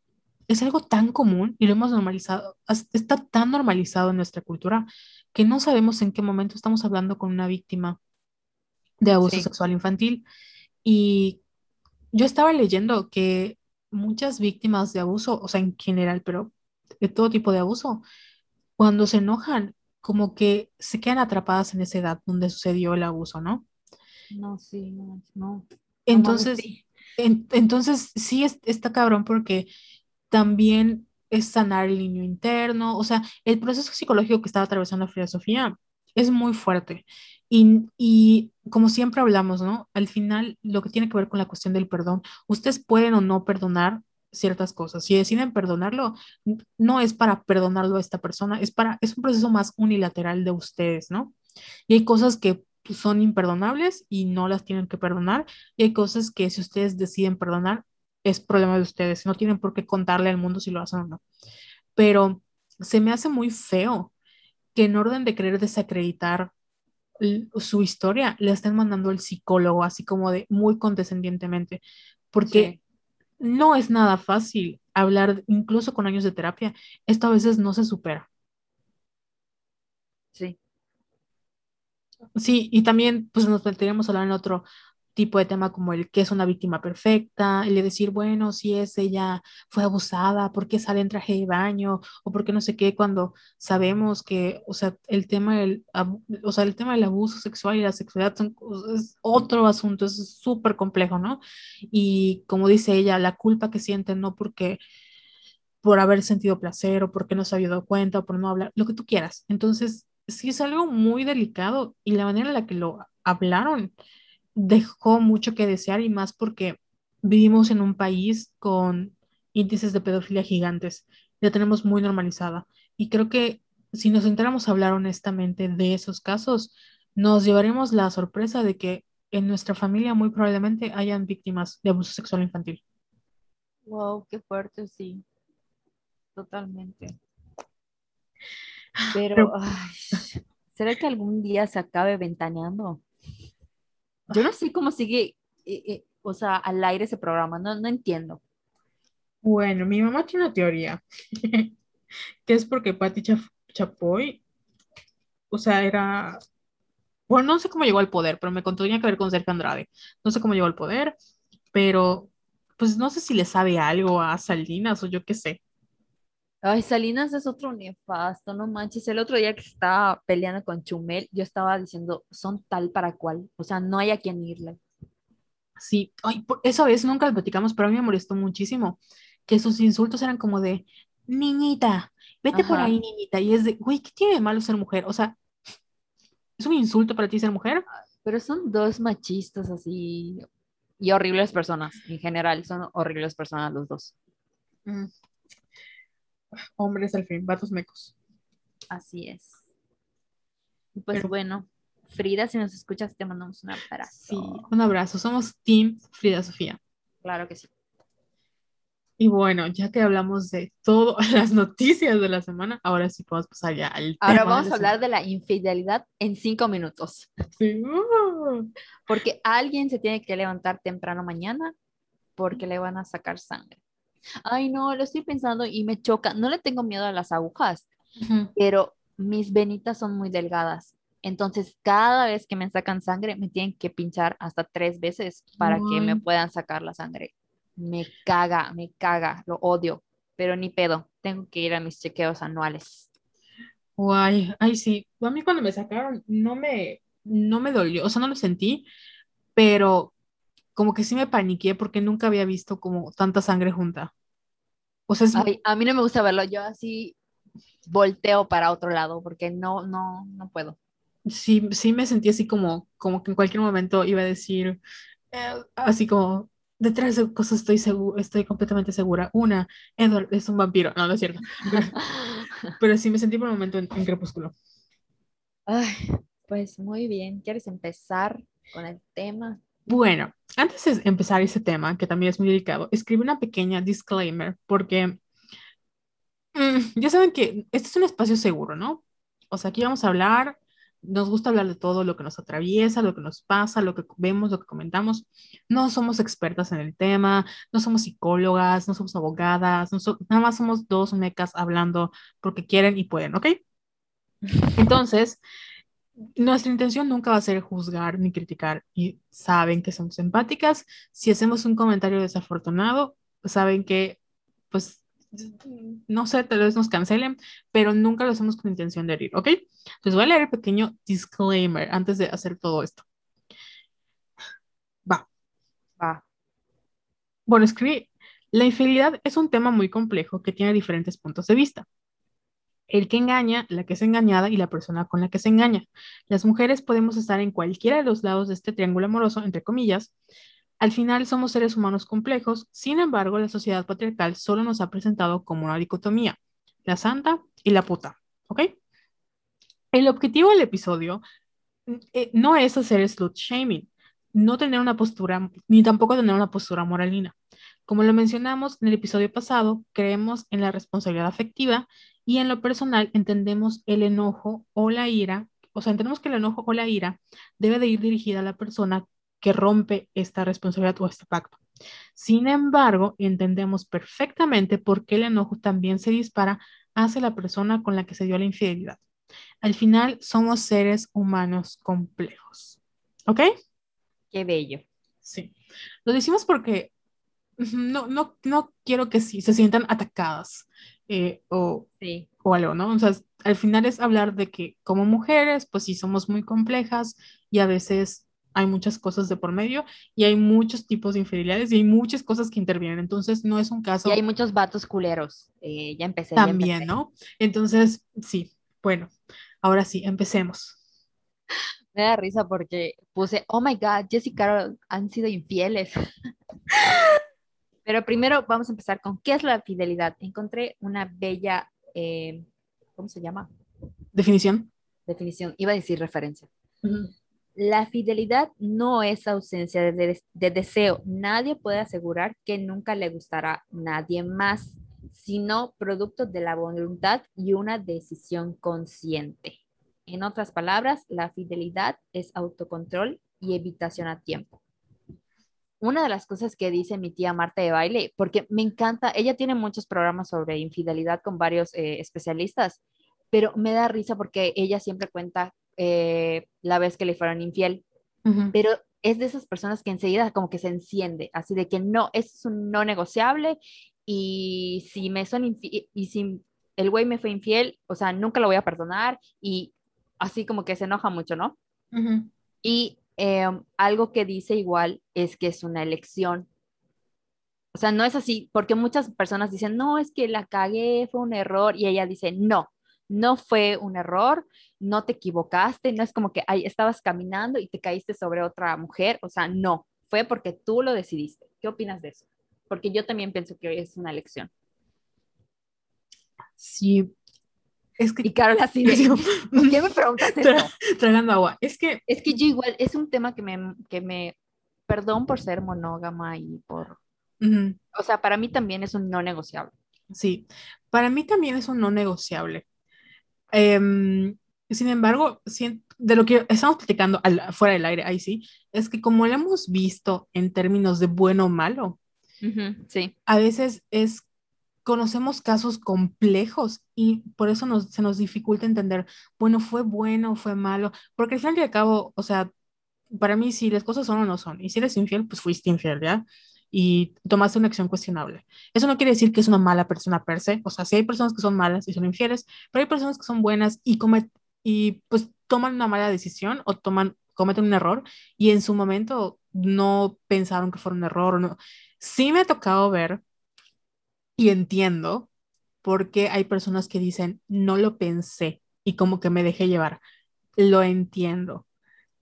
es algo tan común y lo hemos normalizado, está tan normalizado en nuestra cultura que no sabemos en qué momento estamos hablando con una víctima de abuso Sí. sexual infantil. Y yo estaba leyendo que muchas víctimas de abuso, o sea, en general, pero de todo tipo de abuso, cuando se enojan, como que se quedan atrapadas en esa edad donde sucedió el abuso, ¿no? No, sí, no, no. Entonces, sí. En- entonces sí es- está cabrón porque también es sanar el niño interno, o sea, el proceso psicológico que estaba atravesando Frida Sofía es muy fuerte. Y, y como siempre hablamos, ¿no? Al final, lo que tiene que ver con la cuestión del perdón, ustedes pueden o no perdonar ciertas cosas. Si deciden perdonarlo, no es para perdonarlo a esta persona, es para, es un proceso más unilateral de ustedes, ¿no? Y hay cosas que pues, son imperdonables y no las tienen que perdonar, y hay cosas que si ustedes deciden perdonar, es problema de ustedes, no tienen por qué contarle al mundo si lo hacen o no. Pero se me hace muy feo que en orden de querer desacreditar su historia, le estén mandando al psicólogo, así como de muy condescendientemente, porque Sí. no es nada fácil hablar, incluso con años de terapia, esto a veces no se supera. Sí. Sí, y también pues nos meteríamos a hablar en otro tipo de tema como el que es una víctima perfecta, el de decir, bueno, si es ella fue abusada, ¿por qué sale en traje de baño? O por qué no sé qué, cuando sabemos que, o sea, el tema del, o sea, el tema del abuso sexual y la sexualidad son, es otro asunto, es súper complejo, ¿no? Y como dice ella, la culpa que sienten no porque por haber sentido placer o porque no se había dado cuenta o por no hablar, lo que tú quieras. Entonces, sí es algo muy delicado y la manera en la que lo hablaron dejó mucho que desear y más porque vivimos en un país con índices de pedofilia gigantes. La tenemos muy normalizada y creo que si nos sentáramos a hablar honestamente de esos casos, nos llevaremos la sorpresa de que en nuestra familia muy probablemente hayan víctimas de abuso sexual infantil. Wow, qué fuerte, sí. Totalmente. Pero, ay, ¿será que algún día se acabe ventaneando? Yo no sé cómo sigue, eh, eh, o sea, al aire ese programa, no, no entiendo. Bueno, mi mamá tiene una teoría, [laughs] que es porque Patti Chapoy, o sea, era, bueno, no sé cómo llegó al poder, pero me contó tenía que ver con Sergio Andrade. No sé cómo llegó al poder, pero pues no sé si le sabe algo a Salinas o yo qué sé. Ay, Salinas es otro nefasto, no manches. El otro día que estaba peleando con Chumel, yo estaba diciendo, son tal para cual, o sea, no hay a quien irle. Sí, ay, por- esa vez nunca lo platicamos, pero a mí me molestó muchísimo que sus insultos eran como de, niñita, vete por ahí, niñita, y es de, güey, ¿qué tiene de malo ser mujer? O sea, ¿es un insulto para ti ser mujer? Pero son dos machistas así y horribles personas, en general, son horribles personas los dos. Mm. Hombres al fin, vatos mecos. Así es. Pues Pero- bueno, Frida, si nos escuchas, te mandamos un abrazo. Sí, un abrazo. Somos Team Frida Sofía. Claro que sí. Y bueno, ya que hablamos de todas [laughs] las noticias de la semana, ahora sí podemos pasar ya al Ahora tema vamos a la hablar de la infidelidad en cinco minutos. Sí. Uh. porque alguien se tiene que levantar temprano mañana porque le van a sacar sangre. Ay, no, lo estoy pensando y me choca. No le tengo miedo a las agujas, Ujú. pero mis venitas son muy delgadas. Entonces, cada vez que me sacan sangre, me tienen que pinchar hasta tres veces para que me puedan sacar la sangre. Me caga, me caga, lo odio, pero ni pedo. tengo que ir a mis chequeos anuales. Guay, ay, sí. A mí cuando me sacaron no me, no me dolió, o sea, no lo sentí, pero como que sí me paniqué porque nunca había visto como tanta sangre junta. O sea, es, Ay, a mí no me gusta verlo, yo así volteo para otro lado porque no, no, no puedo. sí, sí me sentí así como, como que en cualquier momento iba a decir, eh, así como, detrás de cosas estoy seguro, estoy completamente segura. Una, Edward es un vampiro. No, no es cierto. Pero, [laughs] pero sí me sentí por un momento en, en Crepúsculo. Ay, pues muy bien. ¿Quieres empezar con el tema? Bueno, antes de empezar ese tema, que también es muy delicado, escribí una pequeña disclaimer porque mm, ya saben que este es un espacio seguro, ¿no? O sea, aquí vamos a hablar, nos gusta hablar de todo lo que nos atraviesa, lo que nos pasa, lo que vemos, lo que comentamos. No somos expertas en el tema, no somos psicólogas, no somos abogadas, no so- nada más somos dos mecas hablando porque quieren y pueden, ¿ok? [laughs] Entonces, nuestra intención nunca va a ser juzgar ni criticar y saben que somos empáticas. Si hacemos un comentario desafortunado, saben que, pues, no sé, tal vez nos cancelen, pero nunca lo hacemos con intención de herir, ¿ok? Entonces voy a leer el pequeño disclaimer antes de hacer todo esto. Va. Va. Bueno, escribí, la infidelidad es un tema muy complejo que tiene diferentes puntos de vista. El que engaña, la que es engañada y la persona con la que se engaña. Las mujeres podemos estar en cualquiera de los lados de este triángulo amoroso, entre comillas. Al final somos seres humanos complejos, sin embargo, la sociedad patriarcal solo nos ha presentado como una dicotomía, la santa y la puta, ¿ok? El objetivo del episodio eh, no es hacer slut shaming, no tener una postura, ni tampoco tener una postura moralina. Como lo mencionamos en el episodio pasado, creemos en la responsabilidad afectiva y en lo personal entendemos el enojo o la ira, o sea, entendemos que el enojo o la ira debe de ir dirigida a la persona que rompe esta responsabilidad o este pacto. Sin embargo, entendemos perfectamente por qué el enojo también se dispara hacia la persona con la que se dio la infidelidad. Al final, somos seres humanos complejos. ¿Ok? Qué bello. Sí. Lo decimos porque no, no, no quiero que sí, se sientan atacadas eh, o, Sí. o algo, ¿no? O sea, al final es hablar de que como mujeres, pues sí, somos muy complejas y a veces hay muchas cosas de por medio y hay muchos tipos de infidelidades y hay muchas cosas que intervienen. Entonces, no es un Y caso hay muchos vatos culeros. Eh, ya empecé, ya también, empecé. ¿no? Entonces, sí, bueno, ahora sí, empecemos. Me da risa porque puse, oh my God, Jessica y han sido infieles. [laughs] Pero primero vamos a empezar con qué es la fidelidad. Encontré una bella, eh, ¿cómo se llama? Definición. Definición. Iba a decir referencia. La fidelidad no es ausencia de, de- de deseo. Nadie puede asegurar que nunca le gustará a nadie más, sino producto de la voluntad y una decisión consciente. En otras palabras, la fidelidad es autocontrol y evitación a tiempo. Una de las cosas que dice mi tía Marta de baile, porque me encanta, ella tiene muchos programas sobre infidelidad con varios eh, especialistas, pero me da risa porque ella siempre cuenta eh, la vez que le fueron infiel, pero es de esas personas que enseguida como que se enciende, así de que no, es un no negociable y si me son infi- y si el güey me fue infiel, o sea, nunca lo voy a perdonar y así como que se enoja mucho, ¿no? Ujú. Y eh, algo que dice igual es que es una elección. O sea, no es así, porque muchas personas dicen, no, es que la cagué, fue un error, y ella dice, no, no fue un error, no te equivocaste, no es como que ay, estabas caminando y te caíste sobre otra mujer, o sea, no, fue porque tú lo decidiste. ¿Qué opinas de eso? Porque yo también pienso que es una elección. Sí, es que Y Carol así de, [laughs] ¿por qué me preguntas Tra- esto? tragando agua. Es que Es que yo igual, es un tema que me, que me, perdón por ser monógama y por, ujú, o sea, para mí también es un no negociable. sí, para mí también es un no negociable. Em, sin embargo, de lo que estamos platicando al- fuera del aire, ahí sí, es que como lo hemos visto en términos de bueno o malo, sí, a veces es, conocemos casos complejos y por eso nos, se nos dificulta entender, bueno, fue bueno, fue malo, porque al fin y al cabo, o sea, para mí si las cosas son o no son, y si eres infiel, pues fuiste infiel, ¿ya? y tomaste una acción cuestionable. Eso no quiere decir que es una mala persona per se, o sea, sí hay personas que son malas y son infieles, pero hay personas que son buenas y, y pues toman una mala decisión o toman, cometen un error y en su momento no pensaron que fuera un error o no. Sí me ha tocado ver y entiendo porque hay personas que dicen, no lo pensé y como que me dejé llevar. Lo entiendo.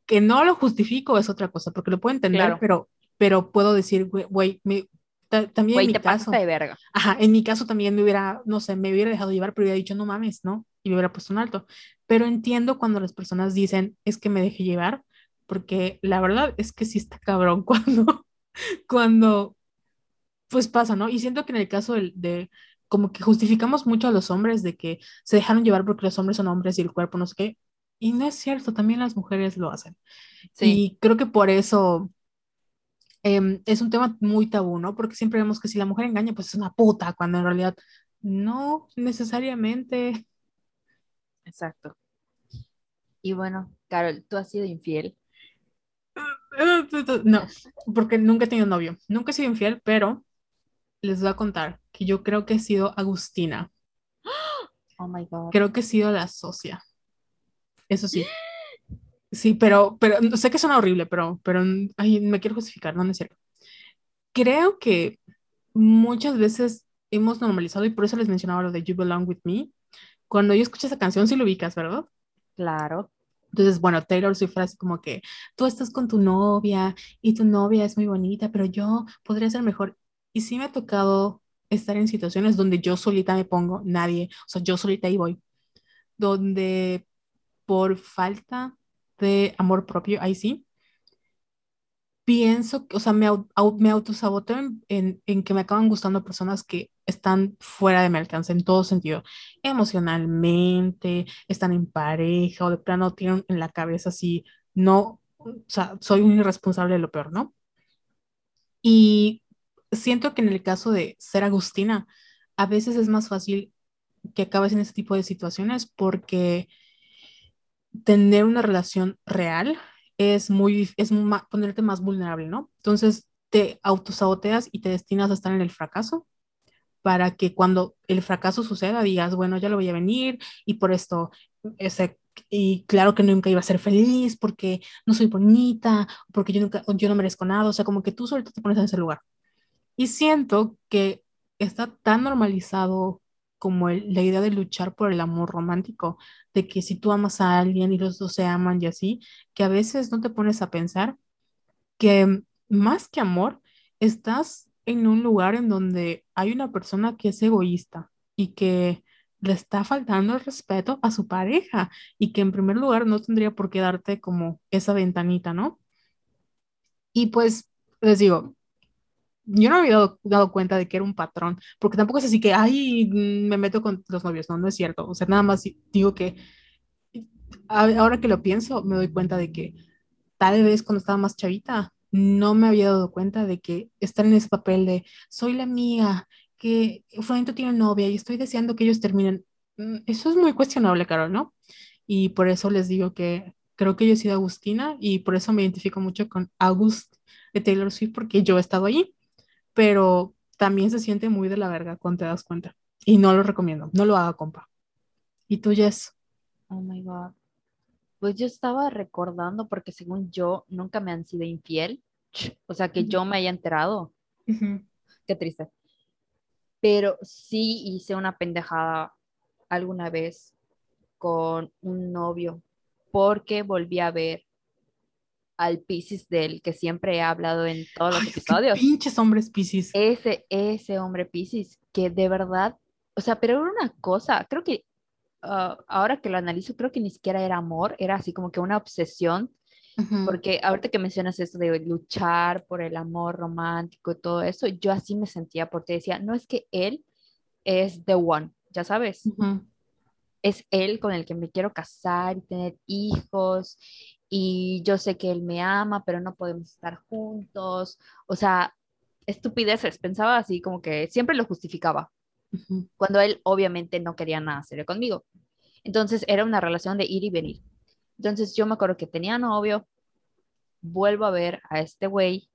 Que no lo justifico es otra cosa, porque lo puedo entender, pero, pero puedo decir, güey, también en mi caso. De verga. Ajá, en mi caso también me hubiera, no sé, me hubiera dejado llevar, pero hubiera dicho, no mames, ¿no? Y me hubiera puesto un alto. Pero entiendo cuando las personas dicen, es que me dejé llevar, porque la verdad es que sí está cabrón [laughs] cuando, cuando, pues pasa, ¿no? Y siento que en el caso de, de como que justificamos mucho a los hombres de que se dejaron llevar porque los hombres son hombres y el cuerpo no sé qué. Y no es cierto, también las mujeres lo hacen. Y creo que por eso em, es un tema muy tabú, ¿no? Porque siempre vemos que si la mujer engaña, pues es una puta, cuando en realidad no necesariamente. Exacto. Y bueno, Carol, ¿tú has sido infiel? [laughs] No, porque nunca he tenido novio. Nunca he sido infiel, pero les voy a contar que yo creo que he sido Agustina. Oh my God. Creo que he sido la socia. Eso sí. Sí, pero, pero sé que suena horrible, pero, pero ay, me quiero justificar, no, es cierto. Creo que muchas veces hemos normalizado y por eso les mencionaba lo de You Belong With Me. Cuando yo escucho esa canción, sí lo ubicas, ¿verdad? Claro. Entonces, bueno, Taylor Swift así como que tú estás con tu novia y tu novia es muy bonita, pero yo podría ser mejor. Y sí me ha tocado estar en situaciones donde yo solita me pongo, nadie, o sea, yo solita ahí voy, donde por falta de amor propio, ahí sí, pienso, o sea, me, me autosaboteo en, en, que me acaban gustando personas que están fuera de mi alcance en todo sentido, emocionalmente, están en pareja o de plano tienen en la cabeza así, no, o sea, soy un irresponsable de lo peor, ¿no? Y siento que en el caso de ser Agustina, a veces es más fácil que acabes en ese tipo de situaciones porque tener una relación real es muy, es ponerte más vulnerable, ¿no? Entonces te autosaboteas y te destinas a estar en el fracaso para que cuando el fracaso suceda digas, bueno, ya lo voy a venir y por esto, ese, y claro que nunca iba a ser feliz porque no soy bonita, porque yo, nunca, yo no merezco nada, o sea, como que tú solito te pones en ese lugar. Y siento que está tan normalizado como la idea de luchar por el amor romántico, de que si tú amas a alguien y los dos se aman y así, que a veces no te pones a pensar que más que amor, estás en un lugar en donde hay una persona que es egoísta y que le está faltando el respeto a su pareja y que en primer lugar no tendría por qué darte como esa ventanita, ¿no? Y pues les digo, yo no me había dado, cuenta de que era un patrón, porque tampoco es así que, ay, me meto con los novios, no, no es cierto. O sea, nada más digo que ahora que lo pienso, me doy cuenta de que tal vez cuando estaba más chavita, no me había dado cuenta de que estar en ese papel de soy la amiga, que Fulanito tiene novia y estoy deseando que ellos terminen. Mm, eso es muy cuestionable, Carol, ¿no? Y por eso les digo que creo que yo he sido Agustina y por eso me identifico mucho con August de Taylor Swift porque yo he estado allí pero también se siente muy de la verga cuando te das cuenta. Y no lo recomiendo, no lo haga, compa. ¿Y tú, Jess? Oh my God. Pues yo estaba recordando, porque según yo, nunca me han sido infiel. O sea, que yo me haya enterado. Qué triste. Pero sí hice una pendejada alguna vez con un novio, porque volví a ver al Pisces del que siempre he hablado en todos los episodios. Pinches hombres Pisces. Ese, ese hombre Pisces, que de verdad, o sea, pero era una cosa, creo que ah, ahora que lo analizo, creo que ni siquiera era amor, era así como que una obsesión, porque ahorita que mencionas esto de luchar por el amor romántico y todo eso, yo así me sentía, porque decía, no es que él es the one, ya sabes. Es él con el que me quiero casar y tener hijos y yo sé que él me ama, pero no podemos estar juntos. O sea, estupideces, pensaba así como que siempre lo justificaba, cuando él obviamente no quería nada serio conmigo. Entonces era una relación de ir y venir. Entonces yo me acuerdo que tenía novio, vuelvo a ver a este güey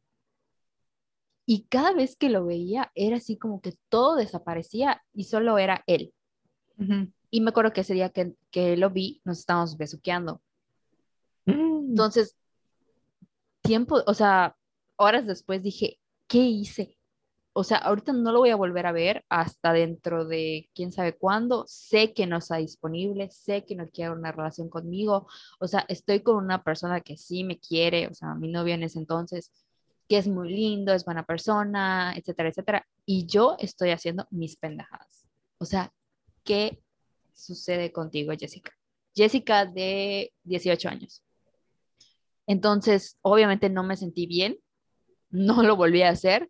Y cada vez que lo veía, era así como que todo desaparecía y solo era él. Y me acuerdo que ese día que, que lo vi, nos estábamos besuqueando. Entonces, tiempo, o sea, horas después dije, ¿qué hice? O sea, ahorita no lo voy a volver a ver hasta dentro de quién sabe cuándo. Sé que no está disponible, sé que no quiere una relación conmigo. O sea, estoy con una persona que sí me quiere, o sea, mi novio en ese entonces, que es muy lindo, es buena persona, etcétera, etcétera. Y yo estoy haciendo mis pendejadas. O sea, ¿qué sucede contigo, Jessica? Jessica de 18 años. Entonces, obviamente no me sentí bien, no lo volví a hacer,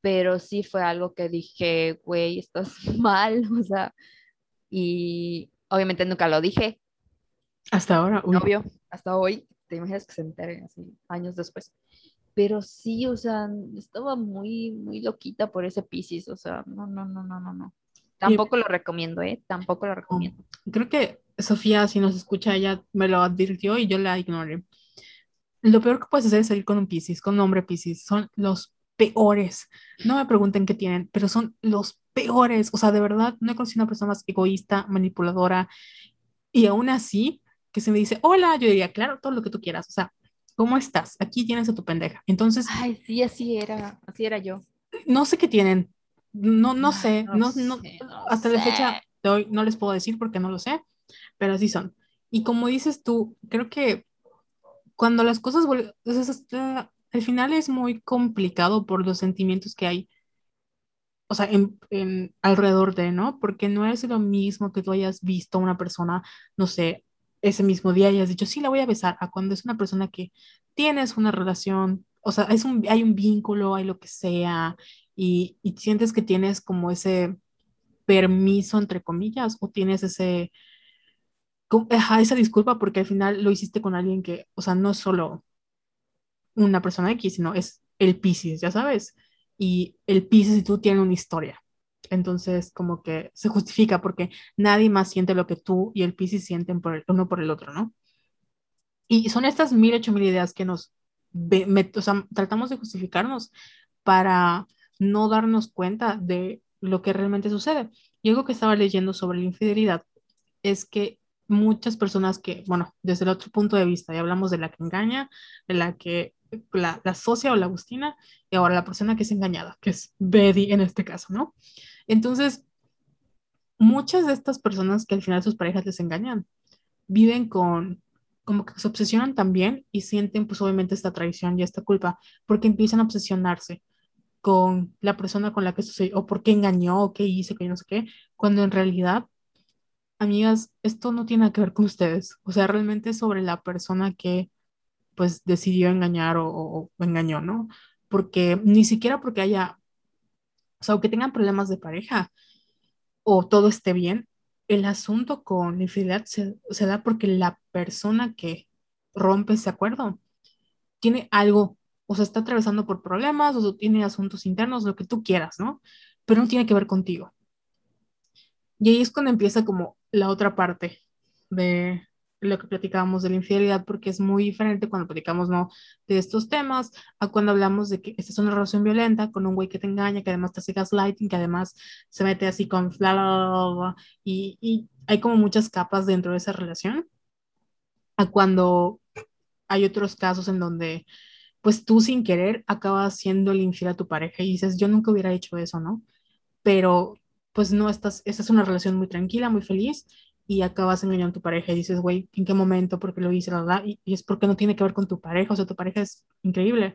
pero sí fue algo que dije, güey, estás [laughs] mal, o sea, y obviamente nunca lo dije, Hasta ahora, uy. novio, hasta hoy, te imaginas que se entere así años después. Pero sí, o sea, estaba muy, muy loquita por ese Piscis, o sea, no, no, no, no, no, no. Tampoco lo recomiendo, ¿eh? Tampoco lo recomiendo. Creo que Sofía, si nos escucha, ella me lo advirtió y yo la ignoré. Lo peor que puedes hacer es salir con un Piscis, con un hombre Piscis. Son los peores. No me pregunten qué tienen, pero son los peores. O sea, de verdad, no he conocido una persona más egoísta, manipuladora. Y aún así, que se me dice, hola, yo diría, claro, todo lo que tú quieras. O sea, ¿cómo estás? Aquí tienes a tu pendeja. Entonces, Ay, sí, así era, así era yo. no sé qué tienen. No, no Ay, sé. no No, no, sé, no hasta la fecha de hoy no les puedo decir porque no lo sé, pero así son. Y como dices tú, creo que cuando las cosas vuelven, al final es muy complicado por los sentimientos que hay, o sea, en, en- alrededor de, ¿no? Porque no es lo mismo que tú hayas visto a una persona, no sé, ese mismo día y hayas dicho, sí, la voy a besar, a cuando es una persona que tienes una relación, o sea, es un, hay un vínculo, hay lo que sea, y, y sientes que tienes como ese permiso, entre comillas, o tienes ese, ajá, esa disculpa porque al final lo hiciste con alguien que, o sea, no es solo una persona X, sino es el Piscis, ya sabes. Y el Piscis y tú tienen una historia. Entonces, como que se justifica porque nadie más siente lo que tú y el Piscis sienten por el, uno por el otro, ¿no? Y son estas mil ocho mil ideas que nos, o sea, tratamos de justificarnos para no darnos cuenta de lo que realmente sucede. Y algo que estaba leyendo sobre la infidelidad es que muchas personas que, bueno, desde el otro punto de vista, ya hablamos de la que engaña, de la que, la, la socia o la Agustina, y ahora la persona que es engañada, que es Betty en este caso, ¿no? Entonces, muchas de estas personas que al final sus parejas les engañan, viven con, como que se obsesionan también y sienten pues obviamente esta traición y esta culpa, porque empiezan a obsesionarse con la persona con la que sucedió, o por qué engañó, o qué hice, que no sé qué, cuando en realidad amigas, esto no tiene que ver con ustedes. O sea, realmente sobre la persona que pues decidió engañar o, o- o engañó, ¿no? Porque ni siquiera porque haya, o sea, aunque tengan problemas de pareja o todo esté bien, el asunto con la infidelidad se, se da porque la persona que rompe ese acuerdo tiene algo, o sea, está atravesando por problemas, o tiene asuntos internos, lo que tú quieras, ¿no? Pero no tiene que ver contigo. Y ahí es cuando empieza como la otra parte de lo que platicábamos de la infidelidad, porque es muy diferente cuando platicamos no de estos temas a cuando hablamos de que esta es una relación violenta con un güey que te engaña, que además te hace gaslighting, que además se mete así con bla, bla, bla, bla, y, y hay como muchas capas dentro de esa relación, a cuando hay otros casos en donde pues tú sin querer acabas siendo el infiel a tu pareja y dices, yo nunca hubiera hecho eso, ¿no? pero pues no estás, esta es una relación muy tranquila, muy feliz, y acabas engañando a tu pareja y dices, güey, ¿en qué momento? ¿Por qué lo hice? La, y, es porque no tiene que ver con tu pareja, o sea, tu pareja es increíble,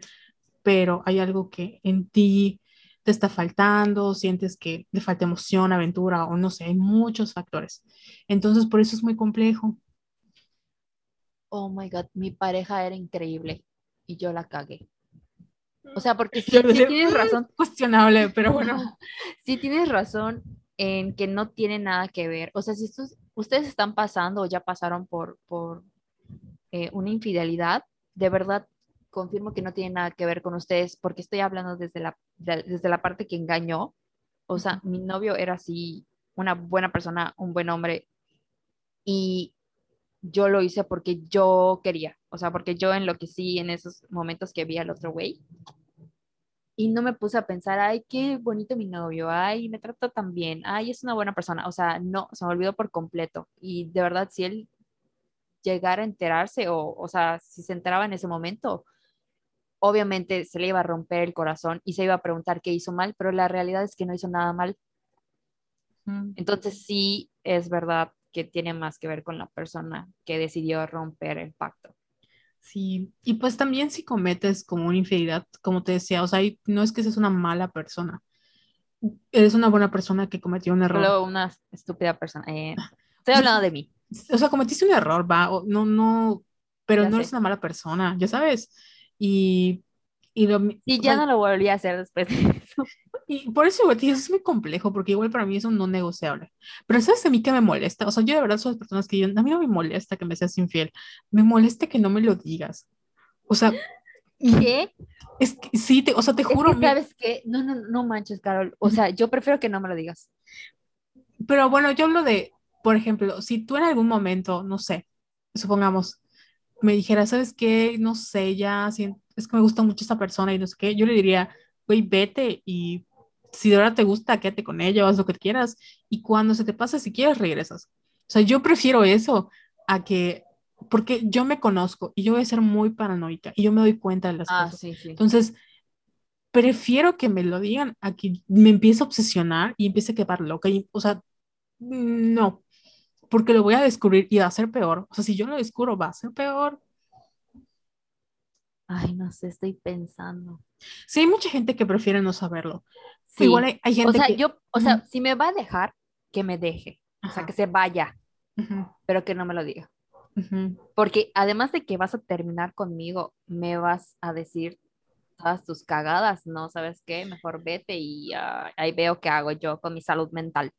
pero hay algo que en ti te está faltando, sientes que le falta emoción, aventura, o no sé, hay muchos factores. Entonces, por eso es muy complejo. Oh my God, mi pareja era increíble y yo la cagué. O sea, porque [laughs] sí, sí tienes "Mm, razón, [laughs] Cuestionable, pero [laughs] bueno. sí tienes razón en que no tiene nada que ver. O sea, si estos- ustedes están pasando o ya pasaron por, por eh, una infidelidad, de verdad confirmo que no tiene nada que ver con ustedes, porque estoy hablando desde la, de- desde la parte que engañó. O sea, mi novio era así, una buena persona, un buen hombre, y yo lo hice porque yo quería, o sea, porque yo enloquecí en esos momentos que vi al otro güey. y no me puse a pensar, ay, qué bonito mi novio, ay, me trata tan bien, ay, es una buena persona. O sea, no, se me olvidó por completo. Y de verdad, si él llegara a enterarse, o, o sea, si se enteraba en ese momento, obviamente se le iba a romper el corazón y se iba a preguntar qué hizo mal, pero la realidad es que no hizo nada mal. Entonces sí es verdad que tiene más que ver con la persona que decidió romper el pacto. Sí, y pues también si cometes como una infidelidad, como te decía, o sea, no es que seas una mala persona, eres una buena persona que cometió un error. Solo una estúpida persona. Eh, estoy hablando de mí. O sea, cometiste un error, va, no, no, pero no eres una mala persona, ya sabes. Y, y, lo, y ya no lo volví a hacer después de eso. Y por eso, es muy complejo, porque igual para mí es un no negociable. Pero ¿sabes a mí que me molesta? O sea, yo de verdad soy las personas que yo, a mí no me molesta que me seas infiel, me molesta que no me lo digas. O sea, ¿qué? Es que sí, te, o sea, te juro. ¿Sabes qué? No, no, no manches, Carol. O sea, yo prefiero que no me lo digas. Pero bueno, yo hablo de, por ejemplo, si tú en algún momento, no sé, supongamos, me dijera, ¿sabes qué? No sé, ya, es que me gusta mucho esta persona y no sé qué, yo le diría, güey, vete y si de verdad te gusta, quédate con ella, haz lo que quieras y cuando se te pase, si quieres, regresas. O sea, yo prefiero eso a que, porque yo me conozco y yo voy a ser muy paranoica y yo me doy cuenta de las ah, cosas. Sí, sí. Entonces, prefiero que me lo digan a que me empiece a obsesionar y empiece a quedar loca. Y, o sea, no, porque lo voy a descubrir y va a ser peor. O sea, si yo lo descubro, va a ser peor. Ay, no sé, estoy pensando. Sí, hay mucha gente que prefiere no saberlo. Igual hay, gente o sea, que... yo, o sea, si me va a dejar, que me deje. O sea, que se vaya, pero que no me lo diga. Porque además de que vas a terminar conmigo, me vas a decir todas tus cagadas, ¿no? ¿Sabes qué? Mejor vete y ahí veo qué hago yo con mi salud mental.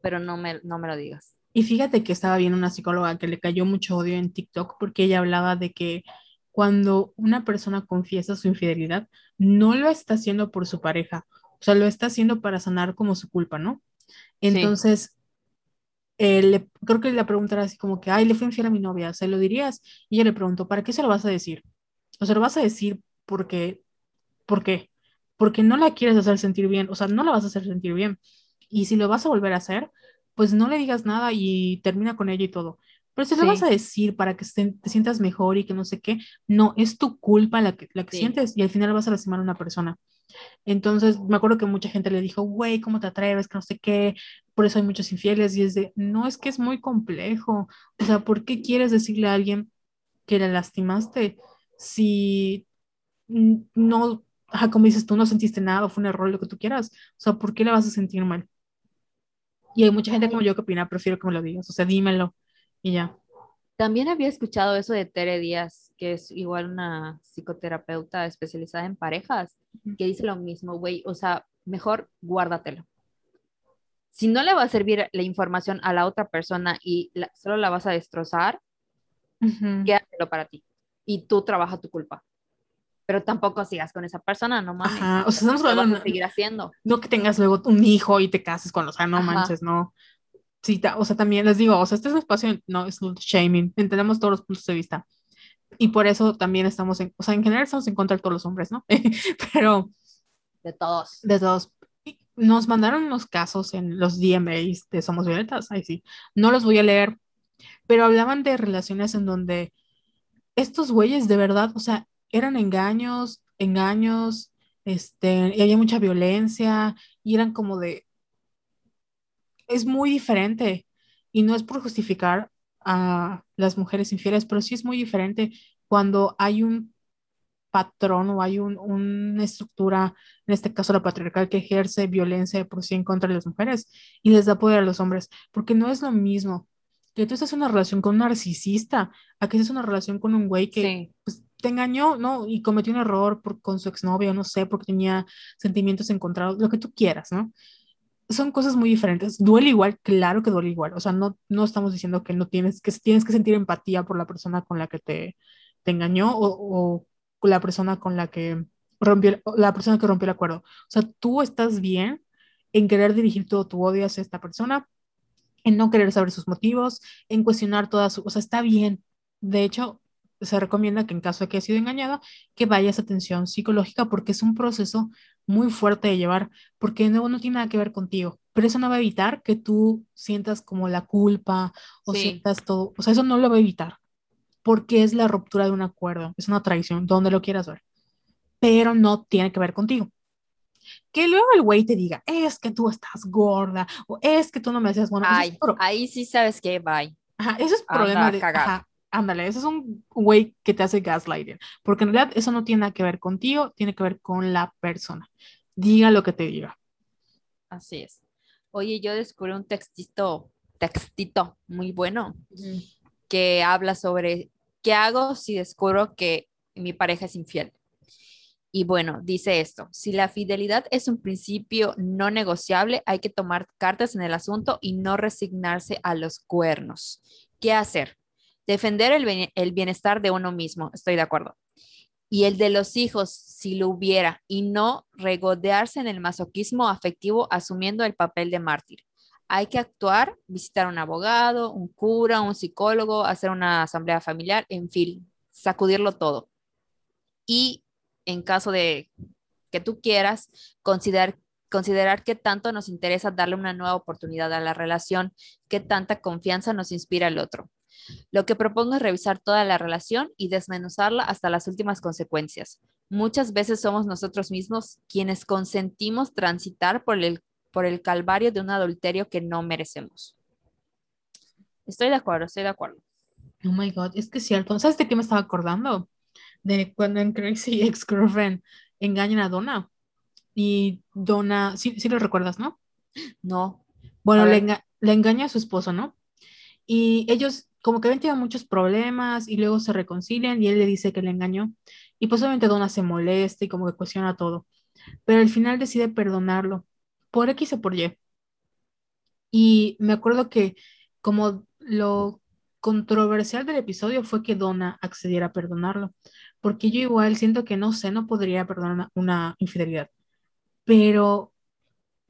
Pero no me, no me lo digas. Y fíjate que estaba viendo una psicóloga que le cayó mucho odio en TikTok porque ella hablaba de que cuando una persona confiesa su infidelidad, no lo está haciendo por su pareja, o sea, lo está haciendo para sanar como su culpa, ¿no? Entonces, eh, creo que la pregunta era así como que, ay, le fui infiel a mi novia, ¿se lo dirías? Y ella le preguntó, ¿para qué se lo vas a decir? O sea, lo vas a decir porque, ¿por qué? Porque no la quieres hacer sentir bien, o sea, no la vas a hacer sentir bien. Y si lo vas a volver a hacer, pues no le digas nada y termina con ella y todo. Pero si lo vas a decir para que te sientas mejor y que no sé qué, no, es tu culpa la que, la que sientes y al final vas a lastimar a una persona. Entonces, me acuerdo que mucha gente le dijo, güey, ¿cómo te atreves? Que no sé qué, por eso hay muchos infieles. Y es de, no, es que es muy complejo. O sea, ¿por qué quieres decirle a alguien que le lastimaste si no, como dices tú, no sentiste nada, fue un error, lo que tú quieras? O sea, ¿por qué le vas a sentir mal? Y hay mucha gente como yo que opina, prefiero que me lo digas, o sea, dímelo y ya. También había escuchado eso de Tere Díaz, que es igual una psicoterapeuta especializada en parejas, que dice lo mismo, güey, o sea, mejor guárdatelo. Si no le va a servir la información a la otra persona y solo la vas a destrozar, quédatelo para ti. Y tú trabaja tu culpa. Pero tampoco sigas con esa persona, no mames. o sea, estamos hablando. seguir haciendo. No que tengas luego un hijo y te cases con los, o sea, no manches, no sí, o sea, también les digo, o sea, este es un espacio, no es shaming, entendemos todos los puntos de vista. Y por eso también estamos en, o sea, en general estamos en contra de todos los hombres, ¿no? [laughs] Pero... De todos. De todos. Nos mandaron unos casos en los DMAs de Somos Violetas, ahí sí. No los voy a leer, pero hablaban de relaciones en donde estos güeyes de verdad, o sea, eran engaños, engaños, este, y había mucha violencia, y eran como de, es muy diferente y no es por justificar a las mujeres infieles, pero sí es muy diferente cuando hay un patrón o hay una estructura, en este caso la patriarcal, que ejerce violencia por sí en contra de las mujeres y les da poder a los hombres, porque no es lo mismo que tú estés en una relación con un narcisista a que estés en una relación con un güey que pues, te engañó, ¿no? Y cometió un error por, con su exnovio, no sé, porque tenía sentimientos encontrados, lo que tú quieras, ¿no? Son cosas muy diferentes. Duele igual, claro que duele igual. O sea, no, no estamos diciendo que no tienes que, tienes que sentir empatía por la persona con la que te, te engañó o, o la persona con la que rompió, la persona que rompió el acuerdo. O sea, tú estás bien en querer dirigir todo tu odio hacia esta persona, en no querer saber sus motivos, en cuestionar todas sus, o sea, está bien. De hecho, se recomienda que en caso de que haya sido engañada, que vayas a atención psicológica porque es un proceso muy fuerte de llevar, porque no, no tiene nada que ver contigo, pero eso no va a evitar que tú sientas como la culpa o Sí. sientas todo, o sea, eso no lo va a evitar, porque es la ruptura de un acuerdo, es una traición, donde lo quieras ver, pero no tiene que ver contigo. Que luego el güey te diga, es que tú estás gorda, o es que tú no me hacías bueno, es Ay, pro- ahí sí sabes que bye. Ajá, eso es Anda problema de. Ajá, ándale, eso es un güey que te hace gaslighting. Porque en realidad eso no tiene nada que ver contigo, tiene que ver con la persona. Diga lo que te diga. Así es. Oye, yo descubrí un textito, textito muy bueno que habla sobre qué hago si descubro que mi pareja es infiel. Y bueno, dice esto, si la fidelidad es un principio no negociable, hay que tomar cartas en el asunto y no resignarse a los cuernos. ¿Qué hacer? Defender el, bien- el bienestar de uno mismo, estoy de acuerdo. Y el de los hijos, si lo hubiera, y no regodearse en el masoquismo afectivo asumiendo el papel de mártir. Hay que actuar, visitar a un abogado, un cura, un psicólogo, hacer una asamblea familiar, en fin, sacudirlo todo. Y en caso de que tú quieras, considerar, considerar qué tanto nos interesa darle una nueva oportunidad a la relación, qué tanta confianza nos inspira el otro. Lo que propongo es revisar toda la relación y desmenuzarla hasta las últimas consecuencias. Muchas veces somos nosotros mismos quienes consentimos transitar por el, por el calvario de un adulterio que no merecemos. Estoy de acuerdo, estoy de acuerdo. Oh my God, es que es cierto. ¿Sabes de qué me estaba acordando? De cuando en Crazy [laughs] Ex-Girlfriend engañan a Donna. Y Donna, sí, sí lo recuerdas, ¿no? No, Bueno, le, enga- le engaña a su esposo, ¿no? Y ellos como que habían tenido muchos problemas y luego se reconcilian y él le dice que le engañó. Y pues obviamente Donna se molesta y como que cuestiona todo. Pero al final decide perdonarlo por X o por Y. Y me acuerdo que como lo controversial del episodio fue que Donna accediera a perdonarlo. Porque yo igual siento que no sé, no podría perdonar una, una infidelidad. Pero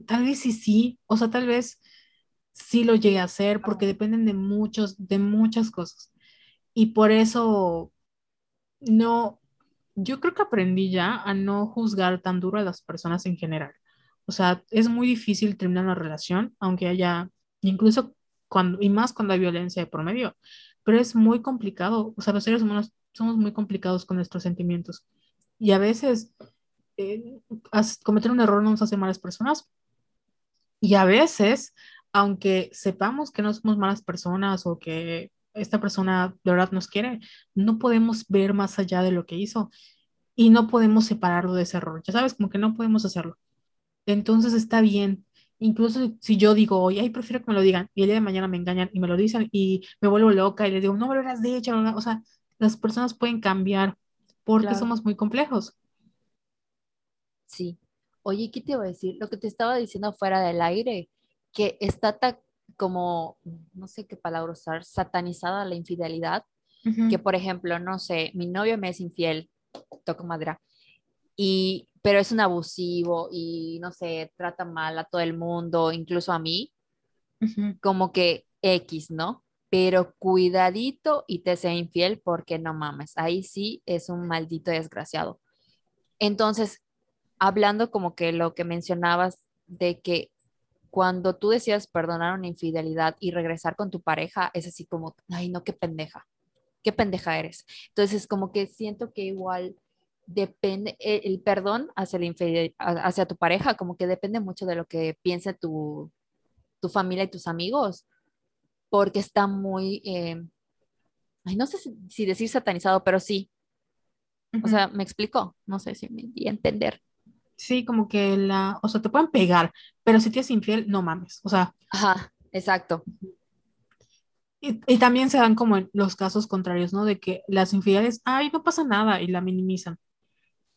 tal vez sí, sí. O sea, tal vez sí lo llegue a hacer porque dependen de muchos, de muchas cosas. Y por eso no, yo creo que aprendí ya a no juzgar tan duro a las personas en general. O sea, es muy difícil terminar una relación, aunque haya, incluso cuando, y más cuando hay violencia de por medio, pero es muy complicado. O sea, los seres humanos somos muy complicados con nuestros sentimientos. Y a veces eh, cometer un error no nos hace malas personas. Y a veces, aunque sepamos que no somos malas personas o que esta persona de verdad nos quiere, no podemos ver más allá de lo que hizo y no podemos separarlo de ese error. Ya sabes, como que no podemos hacerlo. Entonces está bien. Incluso si yo digo, oye, ay, prefiero que me lo digan y el día de mañana me engañan y me lo dicen y me vuelvo loca y les digo, no me lo hubieras dicho. bla, bla". O sea, las personas pueden cambiar porque Claro. somos muy complejos. Sí. Oye, ¿qué te voy a decir? Lo que te estaba diciendo fuera del aire, que está tan como, no sé qué palabra usar, satanizada la infidelidad, que por ejemplo, no sé, mi novio me es infiel, toco madera, y, pero es un abusivo y no sé, trata mal a todo el mundo, incluso a mí, Ujú. como que X, ¿no? Pero cuidadito y te sea infiel porque no mames, ahí sí es un maldito desgraciado. Entonces, hablando como que lo que mencionabas de que cuando tú decidas perdonar una infidelidad y regresar con tu pareja, es así como, ay, no, qué pendeja, qué pendeja eres. Entonces, como que siento que igual depende, el, el perdón hacia, hacia tu pareja, como que depende mucho de lo que piense tu, tu familia y tus amigos, porque está muy, eh, ay, no sé si, si decir satanizado, pero sí, o Ujú. sea, me explico, no sé si me di a entender. Sí, como que la, o sea, te pueden pegar, pero si te es infiel, no mames. O sea, Ajá, exacto. y, y también se dan como los casos contrarios, ¿no? De que las infidelidades, ay, no pasa nada, y la minimizan.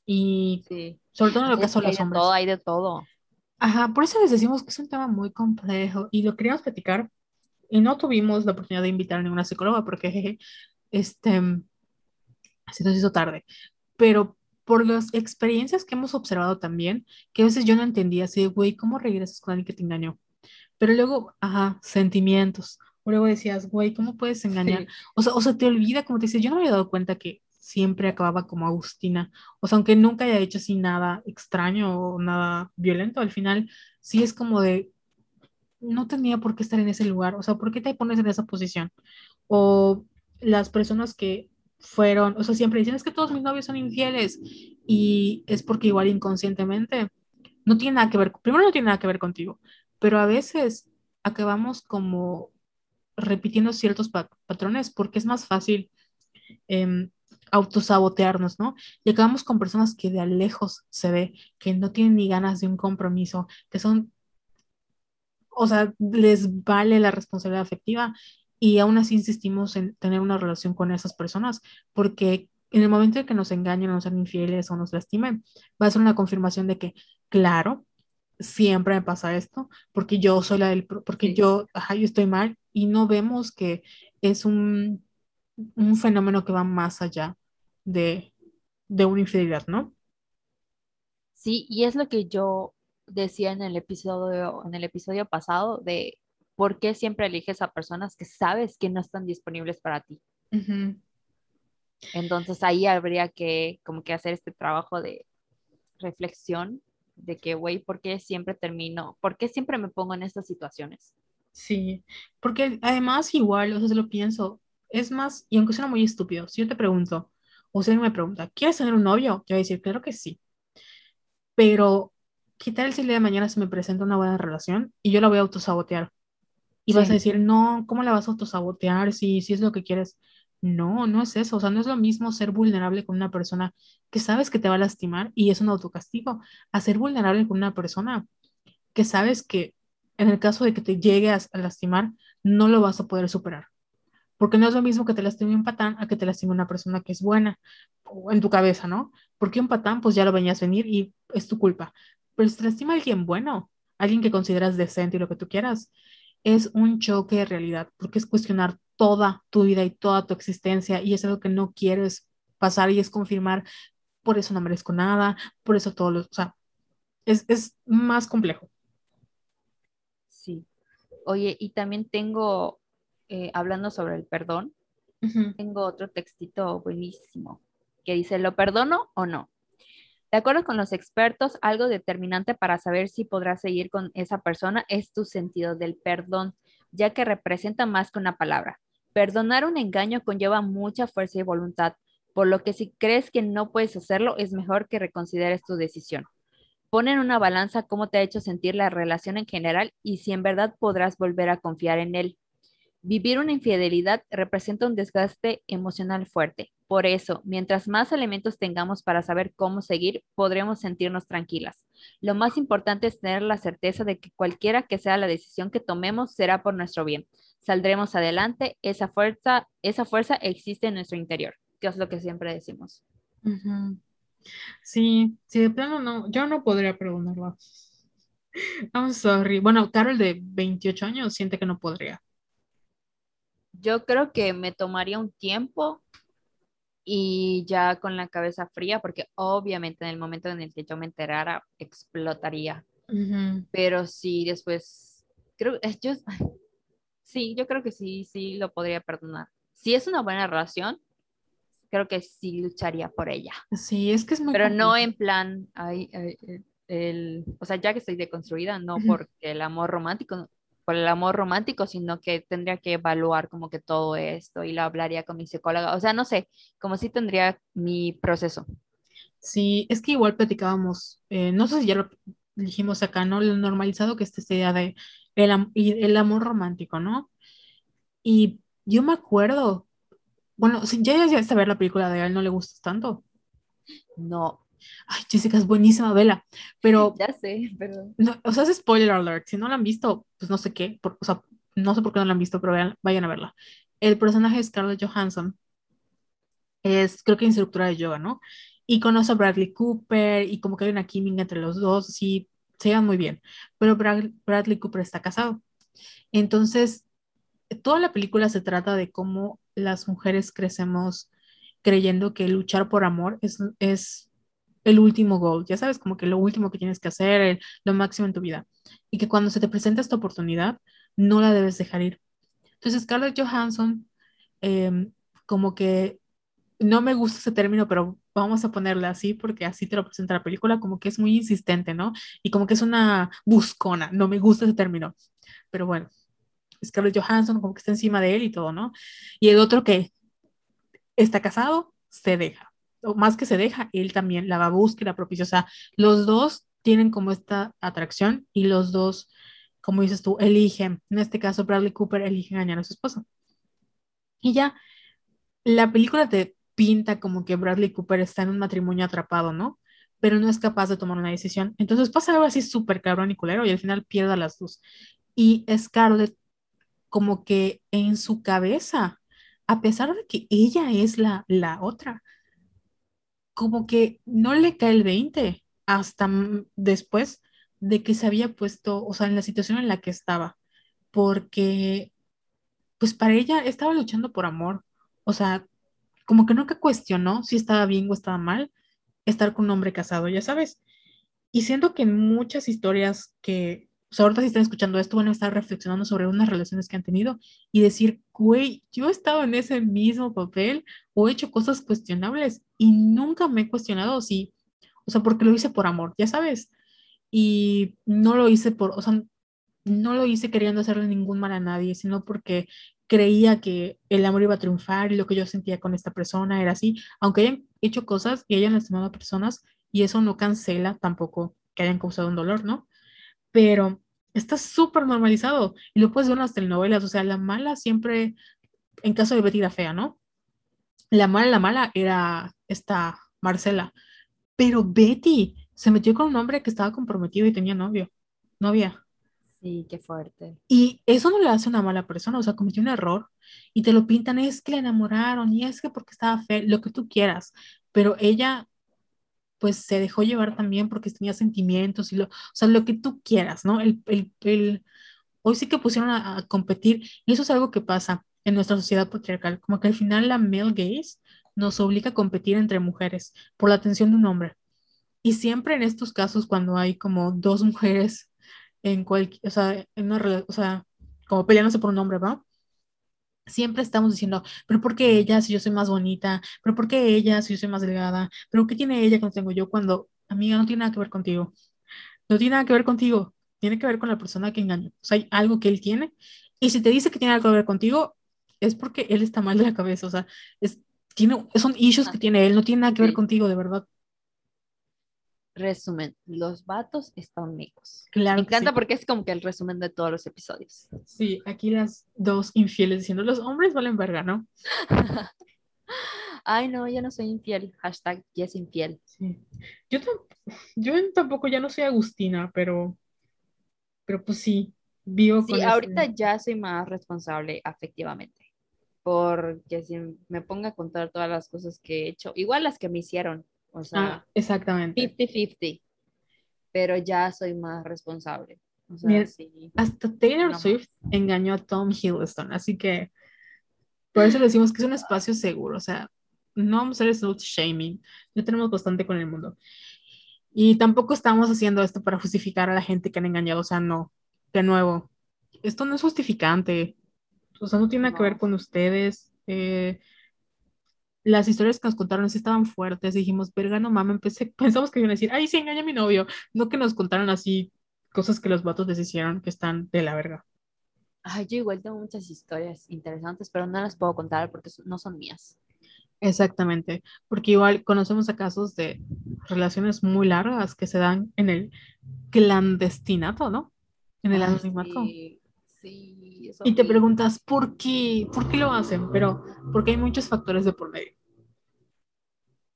Y Sí. sobre todo en es caso de los hombres. todo, hay de todo. Ajá, por eso les decimos que es un tema muy complejo y lo queríamos platicar y no tuvimos la oportunidad de invitar a ninguna psicóloga porque, jeje, este, se nos hizo tarde. Pero por las experiencias que hemos observado también, que a veces yo no entendía así, de, güey, ¿cómo regresas con alguien que te engañó? Pero luego, ajá, sentimientos. luego decías, güey, ¿cómo puedes engañar? Sí. O sea, o sea, te olvida, como te dices, yo no me había dado cuenta que siempre acababa como Agustina. O sea, aunque nunca haya hecho así nada extraño o nada violento, al final sí es como de, no tenía por qué estar en ese lugar. O sea, ¿por qué te pones en esa posición? O las personas que fueron, o sea, siempre dicen, es que todos mis novios son infieles y es porque igual inconscientemente no tiene nada que ver, primero no tiene nada que ver contigo, pero a veces acabamos como repitiendo ciertos pa- patrones porque es más fácil em, autosabotearnos, ¿no? Y acabamos con personas que de lejos se ve que no tienen ni ganas de un compromiso, que son, o sea, les vale la responsabilidad afectiva y aún así insistimos en tener una relación con esas personas porque en el momento en que nos engañen, nos sean infieles o nos lastimen, va a ser una confirmación de que, claro, siempre me pasa esto, porque yo soy la del, porque Sí. yo, ajá, yo estoy mal y no vemos que es un, un fenómeno que va más allá de, de una infidelidad, ¿no? Sí, y es lo que yo decía en el episodio, en el episodio pasado de por qué siempre eliges a personas que sabes que no están disponibles para ti. Ujú. Entonces ahí habría que como que hacer este trabajo de reflexión de que, güey, ¿por qué siempre termino? ¿Por qué siempre me pongo en estas situaciones? Sí, porque además igual, o sea, se lo pienso, es más, y aunque suena muy estúpido, si yo te pregunto, o si alguien me pregunta, ¿quieres tener un novio? Yo voy a decir, claro que sí, pero ¿qué tal si el día de mañana se me presenta una buena relación y yo la voy a autosabotear? Y vas a Sí, decir, no, ¿cómo la vas a autosabotear si, si es lo que quieres? No, no es eso. O sea, no es lo mismo ser vulnerable con una persona que sabes que te va a lastimar y es un autocastigo, a ser vulnerable con una persona que sabes que en el caso de que te llegue a, a lastimar, no lo vas a poder superar. Porque no es lo mismo que te lastime un patán a que te lastime una persona que es buena o en tu cabeza, ¿no? Porque un patán, pues ya lo venías venir y es tu culpa. Pero si te lastima alguien bueno, alguien que consideras decente y lo que tú quieras, es un choque de realidad, porque es cuestionar toda tu vida y toda tu existencia y es algo que no quieres pasar y es confirmar, por eso no merezco nada, por eso todo lo, o sea, es, es más complejo. sí. Oye, y también tengo, eh, hablando sobre el perdón, tengo otro textito buenísimo que dice, ¿lo perdono o no? De acuerdo con los expertos, algo determinante para saber si podrás seguir con esa persona es tu sentido del perdón, ya que representa más que una palabra. Perdonar un engaño conlleva mucha fuerza y voluntad, por lo que si crees que no puedes hacerlo, es mejor que reconsideres tu decisión. Pon en una balanza cómo te ha hecho sentir la relación en general y si en verdad podrás volver a confiar en él. Vivir una infidelidad representa un desgaste emocional fuerte. Por eso, mientras más elementos tengamos para saber cómo seguir, podremos sentirnos tranquilas. Lo más importante es tener la certeza de que cualquiera que sea la decisión que tomemos será por nuestro bien. Saldremos adelante, esa fuerza, esa fuerza existe en nuestro interior, que es lo que siempre decimos. Ujú. Sí, sí, de plano no, yo no podría perdonarlo. [laughs] I'm sorry. Bueno, Carol de 28 años siente que no podría. Yo creo que me tomaría un tiempo y ya con la cabeza fría, porque obviamente en el momento en el que yo me enterara, explotaría. Pero sí, después, creo, es yo, sí, yo creo que sí, sí lo podría perdonar. Si es una buena relación, creo que sí lucharía por ella. Sí, es que es muy Pero no en plan, ay, ay, eh, el, o sea, ya que estoy deconstruida, no porque el amor romántico, por el amor romántico, sino que tendría que evaluar como que todo esto y lo hablaría con mi psicóloga. O sea, no sé, como si tendría mi proceso. Sí, es que igual platicábamos, eh, no sé si ya lo dijimos acá, ¿no? Lo normalizado que está esta idea de el, el amor romántico, ¿no? Y yo me acuerdo, bueno, si ya llegaste a ver la película de él no le gustas tanto. No, Ay, Jessica, es buenísima, vela, pero [laughs] ya sé, pero No, o sea, es spoiler alert. Si no la han visto, pues no sé qué. por- o sea, no sé por qué no la han visto, pero vean- vayan a verla. El personaje de Scarlett Johansson es, creo que instructora de yoga, ¿no? Y conoce a Bradley Cooper y como que hay una química entre los dos, sí, se llevan muy bien. Pero Brad- Bradley Cooper está casado. Entonces, toda la película se trata de cómo las mujeres crecemos creyendo que luchar por amor es, es el último goal, ya sabes, como que lo último que tienes que hacer, el- lo máximo en tu vida. Y que cuando se te presenta esta oportunidad, no la debes dejar ir, Entonces Scarlett Johansson, em, como que no me gusta ese término, pero vamos a ponerle así porque así te lo presenta la película, como que es muy insistente, ¿no? Y como que es una buscona, no me gusta ese término. Pero bueno, Scarlett Johansson como que está encima de él y todo, ¿no? Y el otro que está casado, se deja. Más que se deja, él también la va a buscar la propicia. O sea, los dos tienen como esta atracción y los dos, como dices tú, eligen. En este caso, Bradley Cooper elige engañar a su esposa. Y ya, la película te pinta como que Bradley Cooper está en un matrimonio atrapado, ¿no? Pero no es capaz de tomar una decisión. Entonces pasa algo así súper cabrón y culero y al final pierde las dos. Y Scarlett, como que en su cabeza, a pesar de que ella es la, la otra, como que no le cae el 20 hasta después de que se había puesto, o sea, en la situación en la que estaba, porque pues para ella estaba luchando por amor, o sea, como que nunca cuestionó si estaba bien o estaba mal estar con un hombre casado, ya sabes. Y siento que en muchas historias que, o sea, ahorita si están escuchando esto, van a estar reflexionando sobre unas relaciones que han tenido y decir, güey, yo he estado en ese mismo papel o he hecho cosas cuestionables y nunca me he cuestionado si, o sea, porque lo hice por amor, ya sabes. Y no lo hice por, o sea, no lo hice queriendo hacerle ningún mal a nadie, sino porque creía que el amor iba a triunfar y lo que yo sentía con esta persona era así, aunque hayan hecho cosas y hayan lastimado a personas, y eso no cancela tampoco que hayan causado un dolor, ¿no? Pero está súper normalizado y lo puedes ver en las telenovelas, o sea, la mala siempre, en caso de Betty la Fea, ¿no? La mala, la mala era esta Marcela, pero Betty se metió con un hombre que estaba comprometido y tenía novio, novia. Sí, qué fuerte. Y eso no le hace una mala persona, o sea, cometió un error y te lo pintan, es que le enamoraron y es que porque estaba feo, lo que tú quieras, pero ella pues se dejó llevar también porque tenía sentimientos y lo, o sea, lo que tú quieras, ¿no? El, el, el hoy sí que pusieron a, a, competir y eso es algo que pasa en nuestra sociedad patriarcal, como que al final la male gaze nos obliga a competir entre mujeres por la atención de un hombre. Y siempre en estos casos, cuando hay como dos mujeres en cualquier, o sea, en una, o sea, como peleándose por un hombre, ¿va? Siempre estamos diciendo, pero ¿por qué ella si yo soy más bonita? ¿Pero por qué ella si yo soy más delgada? ¿Pero qué tiene ella que no tengo yo cuando, amiga, no tiene nada que ver contigo? No tiene nada que ver contigo, tiene que ver con la persona que engañó. O sea, hay algo que él tiene y si te dice que tiene algo que ver contigo, es porque él está mal de la cabeza, o sea, es, tiene, son issues que tiene él, no tiene nada que ver contigo, de verdad. Resumen, los vatos están amigos. Claro. Me encanta porque es como que el resumen de todos los episodios. Sí, aquí las dos infieles diciendo, los hombres valen verga, ¿no? [laughs] Ay, no, yo no soy infiel. Hashtag yes infiel. Sí. Yo, yo tampoco ya no soy Agustina, pero, pero pues sí, vivo sí, ahorita ya soy más responsable afectivamente. Porque si me ponga a contar todas las cosas que he hecho, igual las que me hicieron, o sea, ah, exactamente. 50-50. Pero ya soy más responsable. O sea, Mira, sí. Hasta Taylor No Swift engañó a Tom Hiddleston, así que por eso decimos que es un espacio seguro, o sea, no vamos a hacer slut shaming, ya tenemos bastante con el mundo. Y tampoco estamos haciendo esto para justificar a la gente que han engañado, o sea, no, de nuevo, esto no es justificante, o sea, no tiene nada que ver con ustedes. eh, las historias que nos contaron sí estaban fuertes, dijimos, verga, no mames, [laughs] pensamos que iban a decir, ay, sí, engaña a mi novio, no que nos contaron así cosas que los vatos les hicieron que están de la verga. Ay, yo igual tengo muchas historias interesantes, pero no las puedo contar porque no son mías. Exactamente, porque igual conocemos a casos de relaciones muy largas que se dan en el clandestinato, ¿no? En el anonimato. sí, sí, es Y te preguntas, ¿por qué? ¿Por qué lo hacen? Pero porque hay muchos factores de por medio.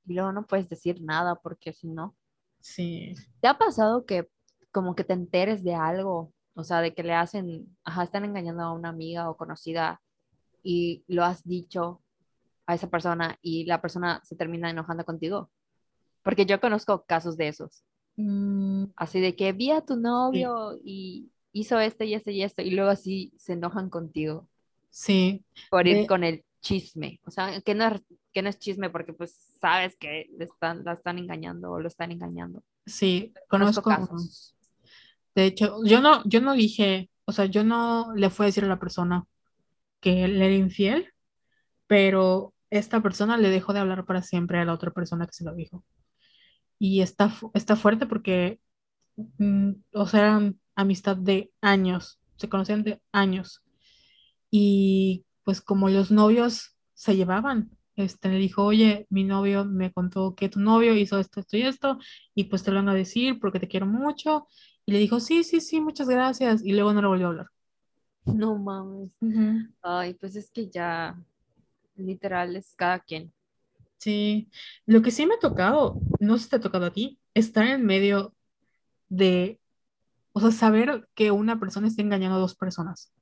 Y luego no puedes decir nada porque si no. Sí, ¿Te ha pasado que como que te enteres de algo? O sea, de que le hacen, ajá, están engañando a una amiga o conocida y lo has dicho a esa persona y la persona se termina enojando contigo. Porque yo conozco casos de esos. Mm, Así de que vi a tu novio y hizo esto y esto y esto y luego así se enojan contigo sí, por ir de- con el chisme. O sea, que no es, que no es chisme porque pues sabes que le están, la están engañando o lo están engañando. sí, Conozco conozco. casos. De hecho, yo no, yo no dije, o sea, yo no le fui a decir a la persona, que él era infiel, pero esta persona le dejó de hablar para siempre a la otra persona que se lo dijo. Y está, está fuerte porque, mm, o sea, eran amistad de años, se conocían de años. Y pues como los novios se llevaban, este le dijo, oye, mi novio me contó que tu novio hizo esto, esto y esto, y pues te lo van a decir porque te quiero mucho. Y le dijo, sí, sí, sí, muchas gracias. Y luego no le volvió a hablar. No mames. Ujú. Ay, pues es que ya, literal, es cada quien. Sí, lo que sí me ha tocado, no sé si te ha tocado a ti, estar en medio de, o sea, saber que una persona está engañando a dos personas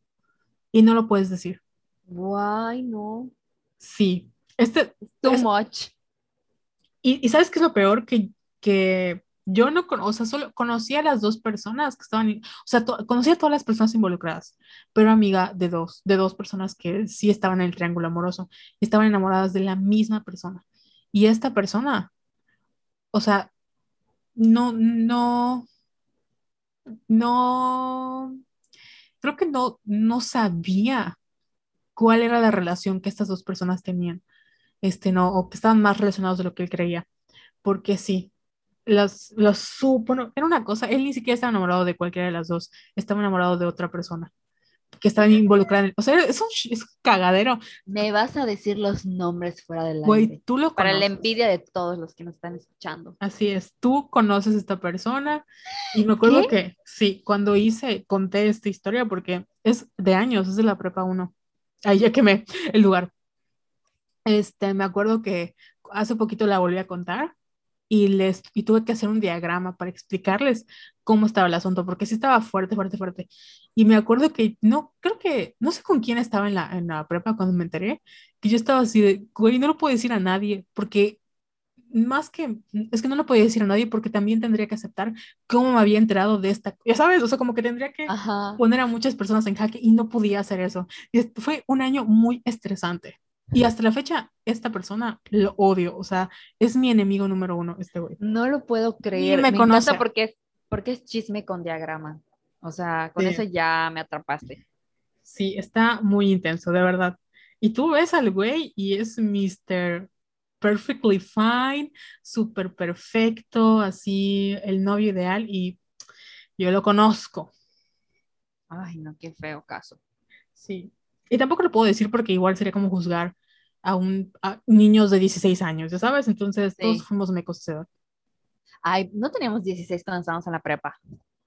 y no lo puedes decir. Guay, no. Sí, este, Too Es- much. y, y ¿sabes qué es lo peor? Que, que yo no, cono- o sea, solo conocía a las dos personas que estaban, o sea, conocía a todas las personas involucradas, pero amiga de dos, de dos personas que sí estaban en el triángulo amoroso, estaban enamoradas de la misma persona. Y esta persona, o sea, no, no, no, creo que no, no sabía cuál era la relación que estas dos personas tenían, este, no, o que estaban más relacionados de lo que él creía, porque sí, los supo, no, era una cosa, él ni siquiera estaba enamorado de cualquiera de las dos, estaba enamorado de otra persona que estaba involucrada en, o sea, es un, es un cagadero, Me vas a decir los nombres fuera del güey, aire. tú lo Para la envidia de todos los que nos están escuchando. Así es, tú conoces a esta persona y me acuerdo ¿Qué? que sí, cuando hice, conté esta historia porque es de años, es de la prepa uno ahí ya quemé el lugar. Este, me acuerdo que hace poquito la volví a contar y les y tuve que hacer un diagrama para explicarles cómo estaba el asunto, porque sí estaba fuerte, fuerte, fuerte. Y me acuerdo que no, creo que, no sé con quién estaba en la, en la prepa cuando me enteré, que yo estaba así de, güey, no lo puedo decir a nadie, porque más que, es que no lo podía decir a nadie porque también tendría que aceptar cómo me había enterado de esta, ya sabes, o sea, como que tendría que Ajá. poner a muchas personas en jaque y no podía hacer eso. Y fue un año muy estresante. Y hasta la fecha, esta persona lo odio, o sea, es mi enemigo número uno, este güey. No lo puedo creer. me Me, conoce. porque es, porque es chisme con diagrama. O sea, con Sí. eso ya me atrapaste. Sí, está muy intenso, de verdad. Y tú ves al güey y es Mr. Perfectly Fine, súper perfecto, así el novio ideal y yo lo conozco. Ay, no, qué feo caso. Sí. Y tampoco lo puedo decir porque igual sería como juzgar a, un, a niños de 16 años, ¿ya sabes? Entonces todos fuimos mecos de edad. Ay, no teníamos 16 cuando estábamos en la prepa.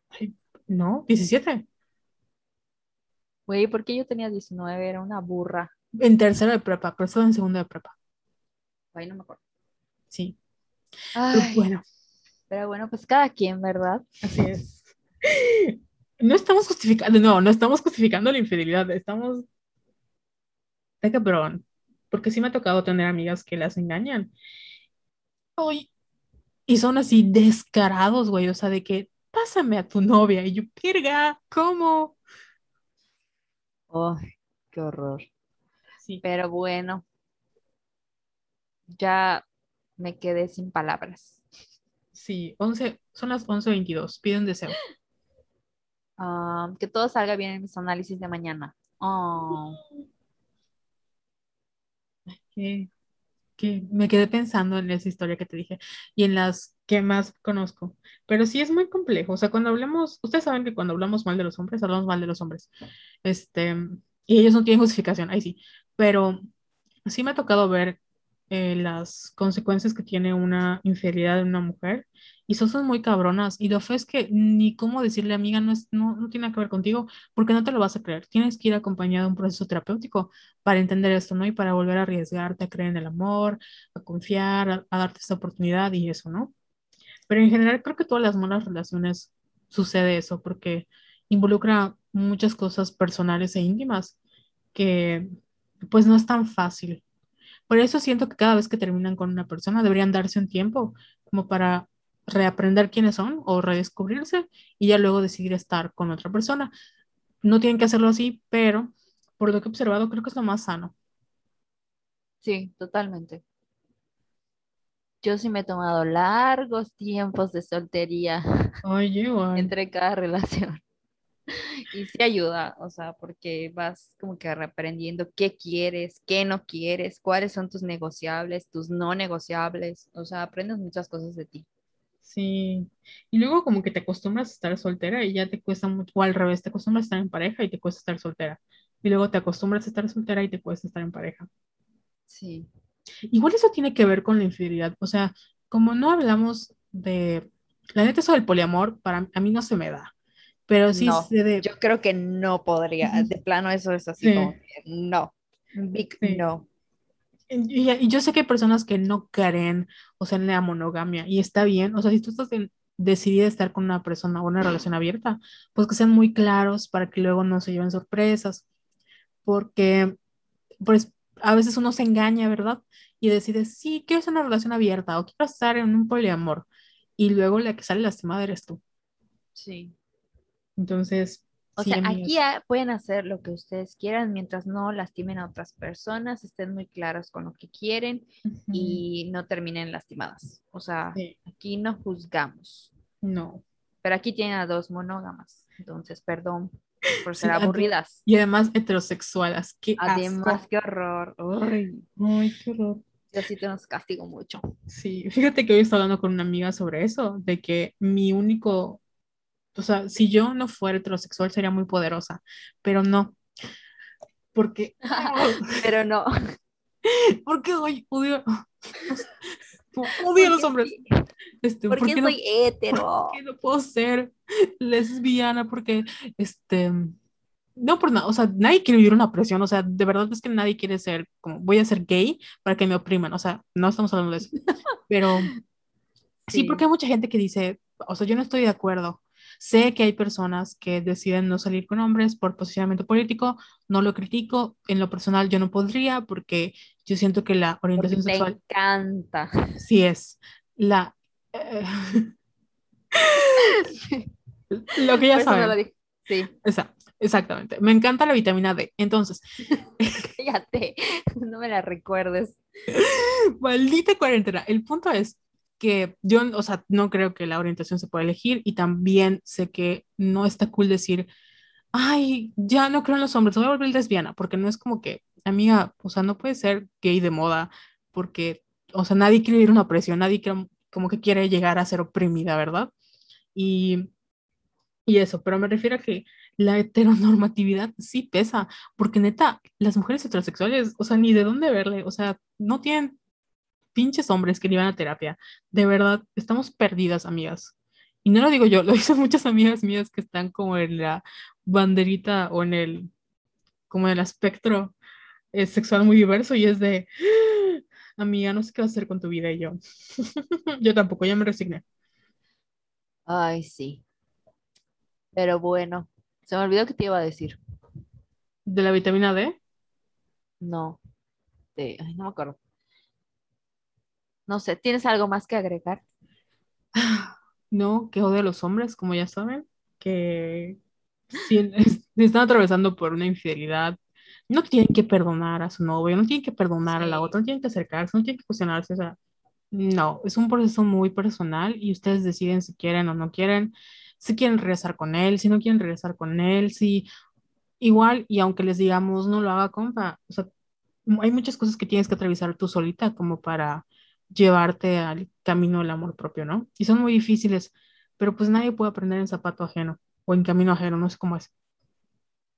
Ay, ¿No? ¿17? Güey, ¿por qué yo tenía 19? Era una burra. En tercero de prepa, pero estaba en segundo de prepa. Ay, no me acuerdo. Sí. Pero Ay, bueno, pero bueno, pues cada quien, ¿verdad? así es. [laughs] No estamos justificando, no, no estamos justificando la infidelidad, estamos... Está cabrón. Porque sí me ha tocado tener amigas que las engañan. Ay, y son así descarados, güey, o sea, de que pásame a tu novia. Y yo, pirga, ¿cómo? Ay, qué horror. Sí. Pero bueno, ya me quedé sin palabras. Sí, 11, son las 11.22. Pide un deseo. Ah, que todo salga bien en mis análisis de mañana. Oh, Que, que me quedé pensando en esa historia que te dije y en las que más conozco. Pero sí es muy complejo. O sea, cuando hablamos, ustedes saben que cuando hablamos mal de los hombres, hablamos mal de los hombres. Este, y ellos no tienen justificación, ahí sí. Pero sí me ha tocado ver eh, las consecuencias que tiene una infidelidad de una mujer y son, son muy cabronas. Y lo feo es que ni cómo decirle, amiga, no, es, no, no tiene que ver contigo, porque no te lo vas a creer. Tienes que ir acompañado de un proceso terapéutico para entender esto, ¿no? Y para volver a arriesgarte a creer en el amor, a confiar, a, a darte esta oportunidad y eso, ¿no? Pero en general creo que todas las malas relaciones sucede eso, porque involucra muchas cosas personales e íntimas que pues no es tan fácil. Por eso siento que cada vez que terminan con una persona deberían darse un tiempo como para reaprender quiénes son o redescubrirse y ya luego decidir estar con otra persona. No tienen que hacerlo así, pero por lo que he observado creo que es lo más sano. sí, totalmente. Yo sí me he tomado largos tiempos de soltería Oye, igual. entre cada relación. [laughs] Y sí ayuda, o sea, porque vas como que reprendiendo qué quieres, qué no quieres, cuáles son tus negociables, tus no negociables, o sea, aprendes muchas cosas de ti. Sí. Y luego como que te acostumbras a estar soltera y ya te cuesta mucho, o al revés, te acostumbras a estar en pareja y te cuesta estar soltera. Y luego te acostumbras a estar soltera y te cuesta estar en pareja. Sí. Igual eso tiene que ver con la infidelidad. O sea, como no hablamos de... La neta, eso del poliamor, para a mí no se me da. Pero sí No, de... yo creo que no podría, de plano eso es así Sí, como que no, big sí. no. Y, y yo sé que hay personas que no creen, o sea, en la monogamia, y está bien, o sea, si tú estás en- decidida a estar con una persona o una relación abierta, pues que sean muy claros para que luego no se lleven sorpresas, porque pues a veces uno se engaña, ¿verdad? Y decide, sí, quiero hacer una relación abierta o quiero estar en un poliamor, y luego la que sale lastimada eres tú. Sí. Entonces, O sí, sea, aquí amigas, ah, pueden hacer lo que ustedes quieran mientras no lastimen a otras personas, estén muy claros con lo que quieren ujú, y no terminen lastimadas. O sea, sí, aquí no juzgamos, no. pero aquí tienen a dos monógamas, entonces perdón por ser Sí, aburridas. y además heterosexuales, qué Además, asco. qué horror. Uy, Ay, qué horror. yo sí te nos castigo mucho. Sí, fíjate que hoy estaba hablando con una amiga sobre eso, de que mi único, o sea, si yo no fuera heterosexual sería muy poderosa, pero no, porque, [laughs] Pero no, [laughs] porque hoy odio, [laughs] odio a los hombres, este, ¿por porque qué soy hetero. por qué no puedo ser lesbiana? Porque, este, no por nada, o sea, nadie quiere vivir una presión, o sea, de verdad es que nadie quiere ser, como, voy a ser gay para que me opriman, o sea, no estamos hablando de eso, pero Sí, porque hay mucha gente que dice, o sea, yo no estoy de acuerdo. Sé que hay personas que deciden no salir con hombres por posicionamiento político, no lo critico, en lo personal yo no podría porque yo siento que la orientación sexual encanta. sí es la eh, [laughs] lo que ya Por eso no lo saben. Sí, exactamente. Me encanta la vitamina D. Entonces, [laughs] cállate, no me la recuerdes. [laughs] maldita cuarentena. El punto es que yo, o sea, no creo que la orientación se pueda elegir y también sé que no está cool decir ay, ya no creo en los hombres, voy a volver lesbiana, porque no es como que, amiga, o sea, no puede ser gay de moda, porque, o sea, nadie quiere ir a una presión, nadie quiere- como que quiere llegar a ser oprimida, ¿verdad? Y, y eso, pero me refiero a que la heteronormatividad sí pesa, porque neta, las mujeres heterosexuales, o sea, ni de dónde verle, o sea, no tienen pinches hombres que iban a terapia, de verdad, estamos perdidas, amigas. Y no lo digo yo, [laughs] lo dicen muchas amigas mías que están como en la banderita o en el, como en el espectro eh, sexual muy diverso y es de, amiga, no sé qué vas a hacer con tu vida y yo. [laughs] Yo tampoco, ya me resigné. Ay, sí. Pero bueno, se me olvidó que te iba a decir. De la vitamina D, No, de- ay, no me acuerdo. No sé, ¿tienes algo más que agregar? [sighs] no, que odio a los hombres, como ya saben, que si es- [laughs] si están atravesando por una infidelidad, no tienen que perdonar a su novio, no tienen que perdonar a la otra, no tienen que acercarse, no tienen que cuestionarse, o sea, no, es un proceso muy personal y ustedes deciden si quieren o no quieren, si quieren regresar con él, si no quieren regresar con él, si igual, y aunque les digamos no lo haga, compa, o sea, hay muchas cosas que tienes que atravesar tú solita como para llevarte al camino del amor propio, ¿no? Y son muy difíciles, pero pues nadie puede aprender en zapato ajeno o en camino ajeno, no sé cómo es.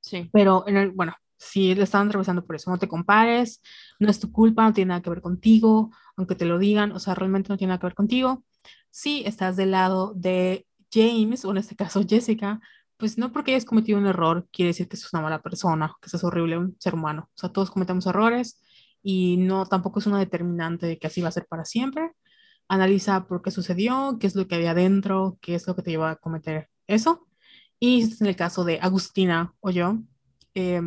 sí. Pero en el, bueno, si le están atravesando por eso, no te compares, no es tu culpa, no tiene nada que ver contigo, aunque te lo digan, o sea, realmente no tiene nada que ver contigo. Si estás del lado de James, o en este caso Jessica, pues no porque hayas cometido un error quiere decir que sos una mala persona, que sos horrible, un ser humano. O sea, todos cometemos errores y no tampoco es una determinante de que así va a ser para siempre. Analiza por qué sucedió, qué es lo que había adentro, qué es lo que te llevó a cometer eso. Y si es en el caso de Agustina o yo, eh,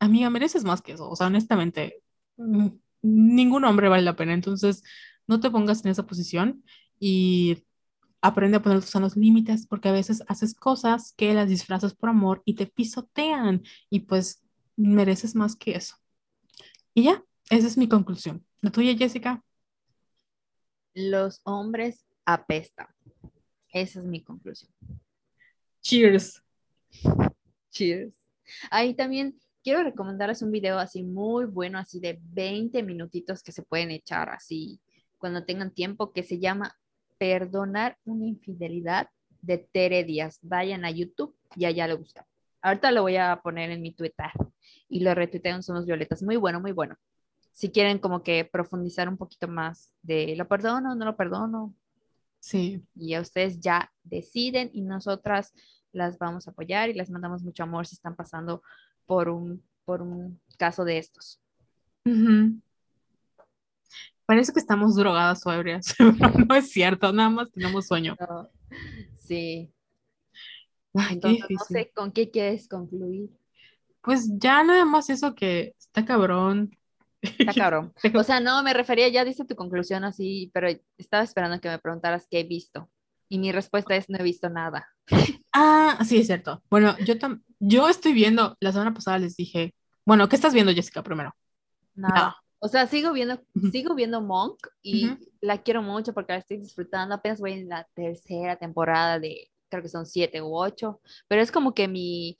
amiga, mereces más que eso. O sea, honestamente, mm, ningún hombre vale la pena. Entonces, no te pongas en esa posición y aprende a poner tus sanos límites, porque a veces haces cosas que las disfrazas por amor y te pisotean y pues mereces más que eso. Y ya, esa es mi conclusión. ¿La tuya, Jessica? Los hombres apestan. Esa es mi conclusión. Cheers. Cheers. Ahí también quiero recomendarles un video así muy bueno, así de 20 minutitos que se pueden echar así cuando tengan tiempo, que se llama Perdonar una infidelidad de Tere Díaz. Vayan a YouTube y allá le gusta. Ahorita lo voy a poner en mi Twitter y lo retuitean Somos Violetas. Muy bueno, muy bueno. Si quieren como que profundizar un poquito más de lo perdono, no lo perdono. Sí. Y a ustedes ya deciden y nosotras las vamos a apoyar y les mandamos mucho amor si están pasando por un, por un caso de estos. Parece que estamos drogadas o ebrias. [laughs] no es cierto, nada más tenemos sueño. Sí. Entonces, no sé con qué quieres concluir. Pues ya nada más eso que está cabrón. Está [laughs] cabrón. O sea, no, me refería, ya dice tu conclusión así, pero estaba esperando que me preguntaras qué he visto. Y mi respuesta es, no he visto nada. [laughs] Ah, sí, es cierto. Bueno, yo, yo estoy viendo, la semana pasada les dije, bueno, ¿qué estás viendo, Jessica, primero? Nada. O sea, sigo viendo, sigo viendo Monk y la quiero mucho porque la estoy disfrutando. Apenas voy en la tercera temporada de, creo que son siete u ocho, pero es como que mi,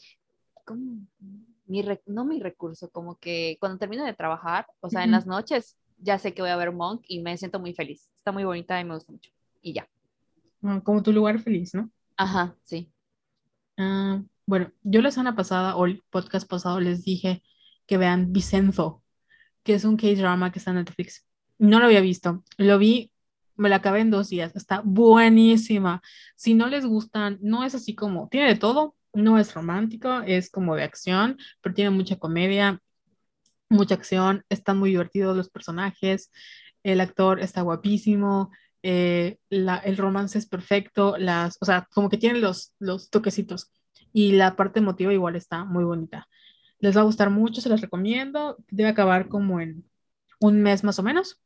mi no mi recurso, como que cuando termino de trabajar, o sea, en las noches, ya sé que voy a ver Monk y me siento muy feliz. Está muy bonita y me gusta mucho. Y ya. Ah, como tu lugar feliz, ¿no? Ajá, sí. Ah, bueno, yo la semana pasada o el podcast pasado les dije que vean Vicenzo que es un K-drama que está en Netflix. No lo había visto, lo vi, me la acabé en dos días, está buenísima. Si no les gustan, no es así como, tiene de todo, no es romántico, es como de acción, pero tiene mucha comedia, mucha acción, están muy divertidos los personajes, el actor está guapísimo, eh, el romance es perfecto, las, o sea, como que tiene los, los toquecitos y la parte emotiva igual está muy bonita. Les va a gustar mucho, se los recomiendo. Debe acabar como en un mes más o menos.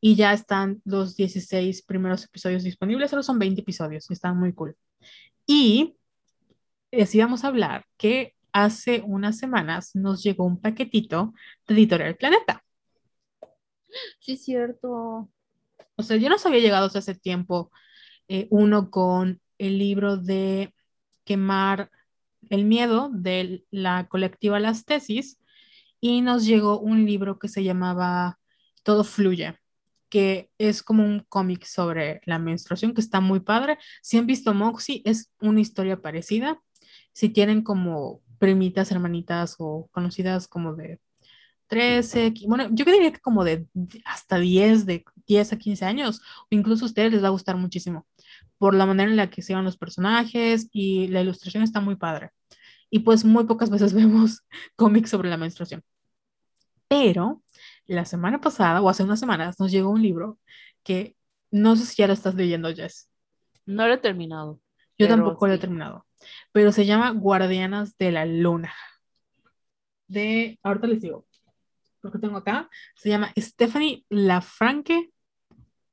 Y ya están los 16 primeros episodios disponibles, solo son 20 episodios, están muy cool. Y si vamos a hablar que hace unas semanas nos llegó un paquetito de Editorial Planeta. Sí, es cierto. O sea, yo nos había llegado hace tiempo eh, uno con el libro de quemar el miedo de la colectiva Las Tesis y nos llegó un libro que se llamaba Todo Fluye, que es como un cómic sobre la menstruación que está muy padre. Si han visto Moxie, es una historia parecida. Si tienen como primitas, hermanitas o conocidas como de 13, bueno, yo diría que como de hasta 10, de 10 a 15 años, o incluso a ustedes les va a gustar muchísimo por la manera en la que se van los personajes y la ilustración está muy padre. Y pues muy pocas veces [laughs] vemos cómics sobre la menstruación. Pero la semana pasada o hace unas semanas nos llegó un libro que no sé si ya lo estás leyendo, Jess. No lo he terminado. Yo tampoco lo he terminado. Pero se llama Guardianas de la Luna. De, ahorita les digo, porque tengo acá, se llama Stephanie Lafranque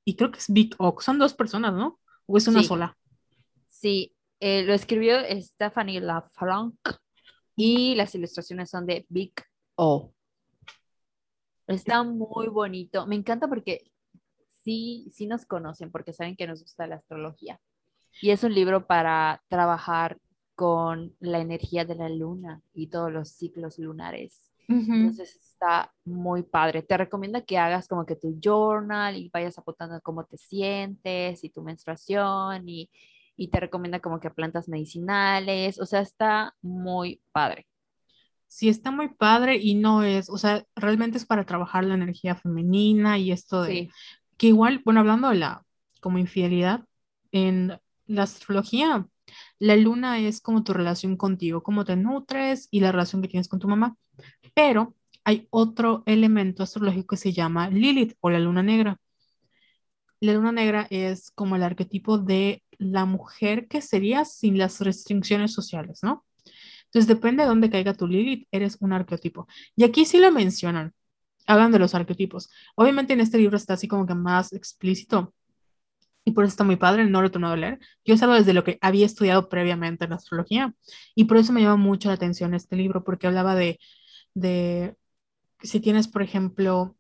y creo que es Big Oak. Son dos personas, ¿no? ¿O es una sola? Sí, eh, lo escribió Stephanie LaFranc y las ilustraciones son de Big O. Está muy bonito. Me encanta porque sí, sí nos conocen, porque saben que nos gusta la astrología. Y es un libro para trabajar con la energía de la luna y todos los ciclos lunares. Entonces está muy padre. Te recomiendo que hagas como que tu journal y vayas apuntando cómo te sientes y tu menstruación y, y te recomienda como que plantas medicinales. O sea, está muy padre. Sí, está muy padre y no es, o sea, realmente es para trabajar la energía femenina y esto de que igual, bueno, hablando de la como infidelidad, en la astrología, la luna es como tu relación contigo, cómo te nutres y la relación que tienes con tu mamá. Pero hay otro elemento astrológico que se llama Lilith o la luna negra. La luna negra es como el arquetipo de la mujer que sería sin las restricciones sociales, ¿no? Entonces depende de dónde caiga tu Lilith, eres un arquetipo. Y aquí sí lo mencionan, hagan de los arquetipos. Obviamente en este libro está así como que más explícito y por eso está muy padre, no lo tomado a leer. Yo sé desde lo que había estudiado previamente en astrología y por eso me llama mucho la atención este libro porque hablaba de de si tienes, por ejemplo,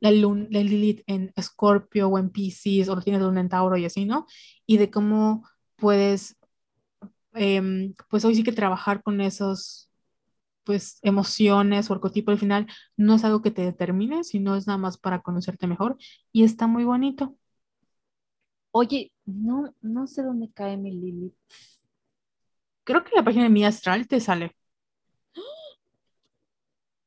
la, luna, la Lilith en Escorpio o en Pisces o tienes luna en Tauro y así, ¿no? Y de cómo puedes em, pues hoy sí que trabajar con esos, pues, emociones o arquetipo al final no es algo que te determine, sino es nada más para conocerte mejor y está muy bonito. Oye, no, no sé dónde cae mi Lilith. Creo que la página de mi astral te sale. [gasps]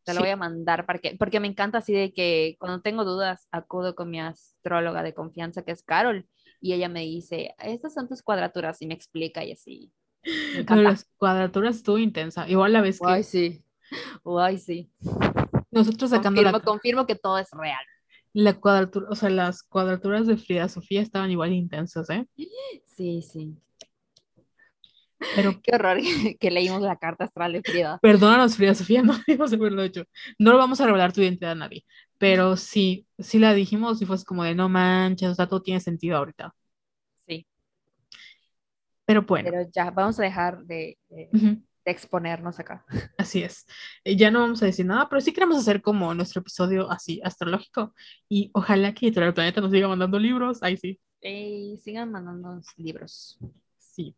Te lo Sí. voy a mandar para que, porque me encanta así de que cuando tengo dudas acudo con mi astróloga de confianza que es Carol y ella me dice, estas son tus cuadraturas y me explica y así. Pero [laughs] las cuadraturas estuvo intensa. Igual la vez que Ay, sí. Ay, sí. nosotros sacando Confirmo, la, confirmo que todo es real. La cuadratura, o sea, las cuadraturas de Frida Sofía estaban igual intensas, ¿eh? Sí, sí. Pero Qué horror [laughs] que leímos la carta astral de Frida. perdónanos, Frida Sofía, [laughs] no debimos haberlo hecho. No lo vamos a revelar tu identidad a nadie. Pero sí, sí la dijimos y fue como de no manches, o sea, todo tiene sentido ahorita. Sí, Pero bueno, pero ya, vamos a dejar de, de exponernos acá. así es. Eh, Ya no vamos a decir nada, pero sí queremos hacer como nuestro episodio así astrológico. Y ojalá que Editorial Planeta nos siga mandando libros. Ahí sí. Sigan mandándonos libros. Sí.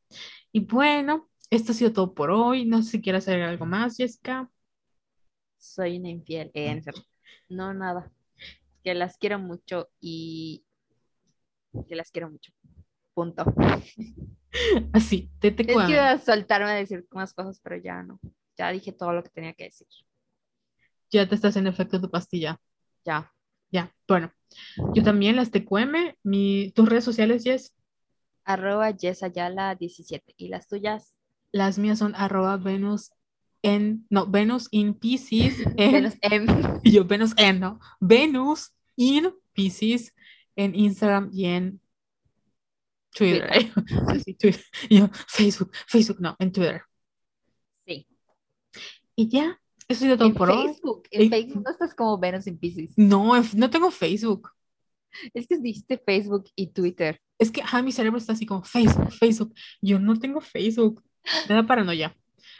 Y bueno, esto ha sido todo por hoy. No sé si quieres hacer algo más, Jessica. Soy una infiel. Eh, no, nada. Que las quiero mucho y que las quiero mucho. Punto. [laughs] Así, te te Es que iba a soltarme a decir más cosas, pero ya no. Ya dije todo lo que tenía que decir. Ya te está haciendo efecto tu pastilla. Ya. Ya, bueno. Yo también, las TQM, mi, tus redes sociales, Jess. Arroba Yesayala 17. ¿Y las tuyas? Las mías son arroba Venus en, no, Venus in Pisces, [laughs] en, Venus M. y [laughs] yo Venus en, no, Venus in Pisces en Instagram y en Twitter. [laughs] Sí, sí, Twitter. Y yo, Facebook, Facebook, no, en Twitter. Sí. Y ya, eso ha sido todo En por hoy. Facebook. En Facebook no estás como Venus en Pisces. No, en- no tengo Facebook. Es que dijiste Facebook y Twitter. Es que ajá, mi cerebro está así como Facebook, Facebook. Yo no tengo Facebook. Me da paranoia.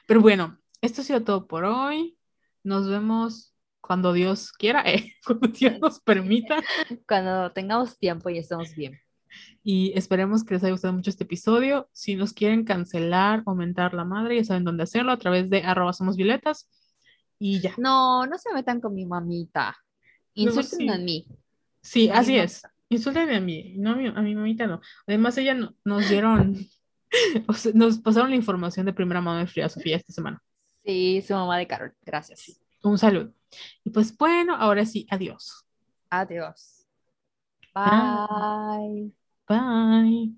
Pero bueno, esto ha sido todo por hoy. Nos vemos cuando Dios quiera, eh, [laughs] cuando Dios nos permita. Cuando tengamos tiempo y estemos bien. Y esperemos que les haya gustado mucho este episodio. Si nos quieren cancelar o mentar la madre, ya saben dónde hacerlo, a través de arroba somos violetas. Y ya. No, no se metan con mi mamita. Insulten a sí. mí. Sí, A así es. Insúltenme a mí, no a mi, a mi mamita no. Además, ella no- nos dieron, [laughs] o sea, nos pasaron la información de primera mano de Frida Sofía esta semana. Sí, su mamá de Carol. Gracias. Un saludo. Y pues bueno, ahora sí, adiós. Adiós. Bye. Bye. Bye.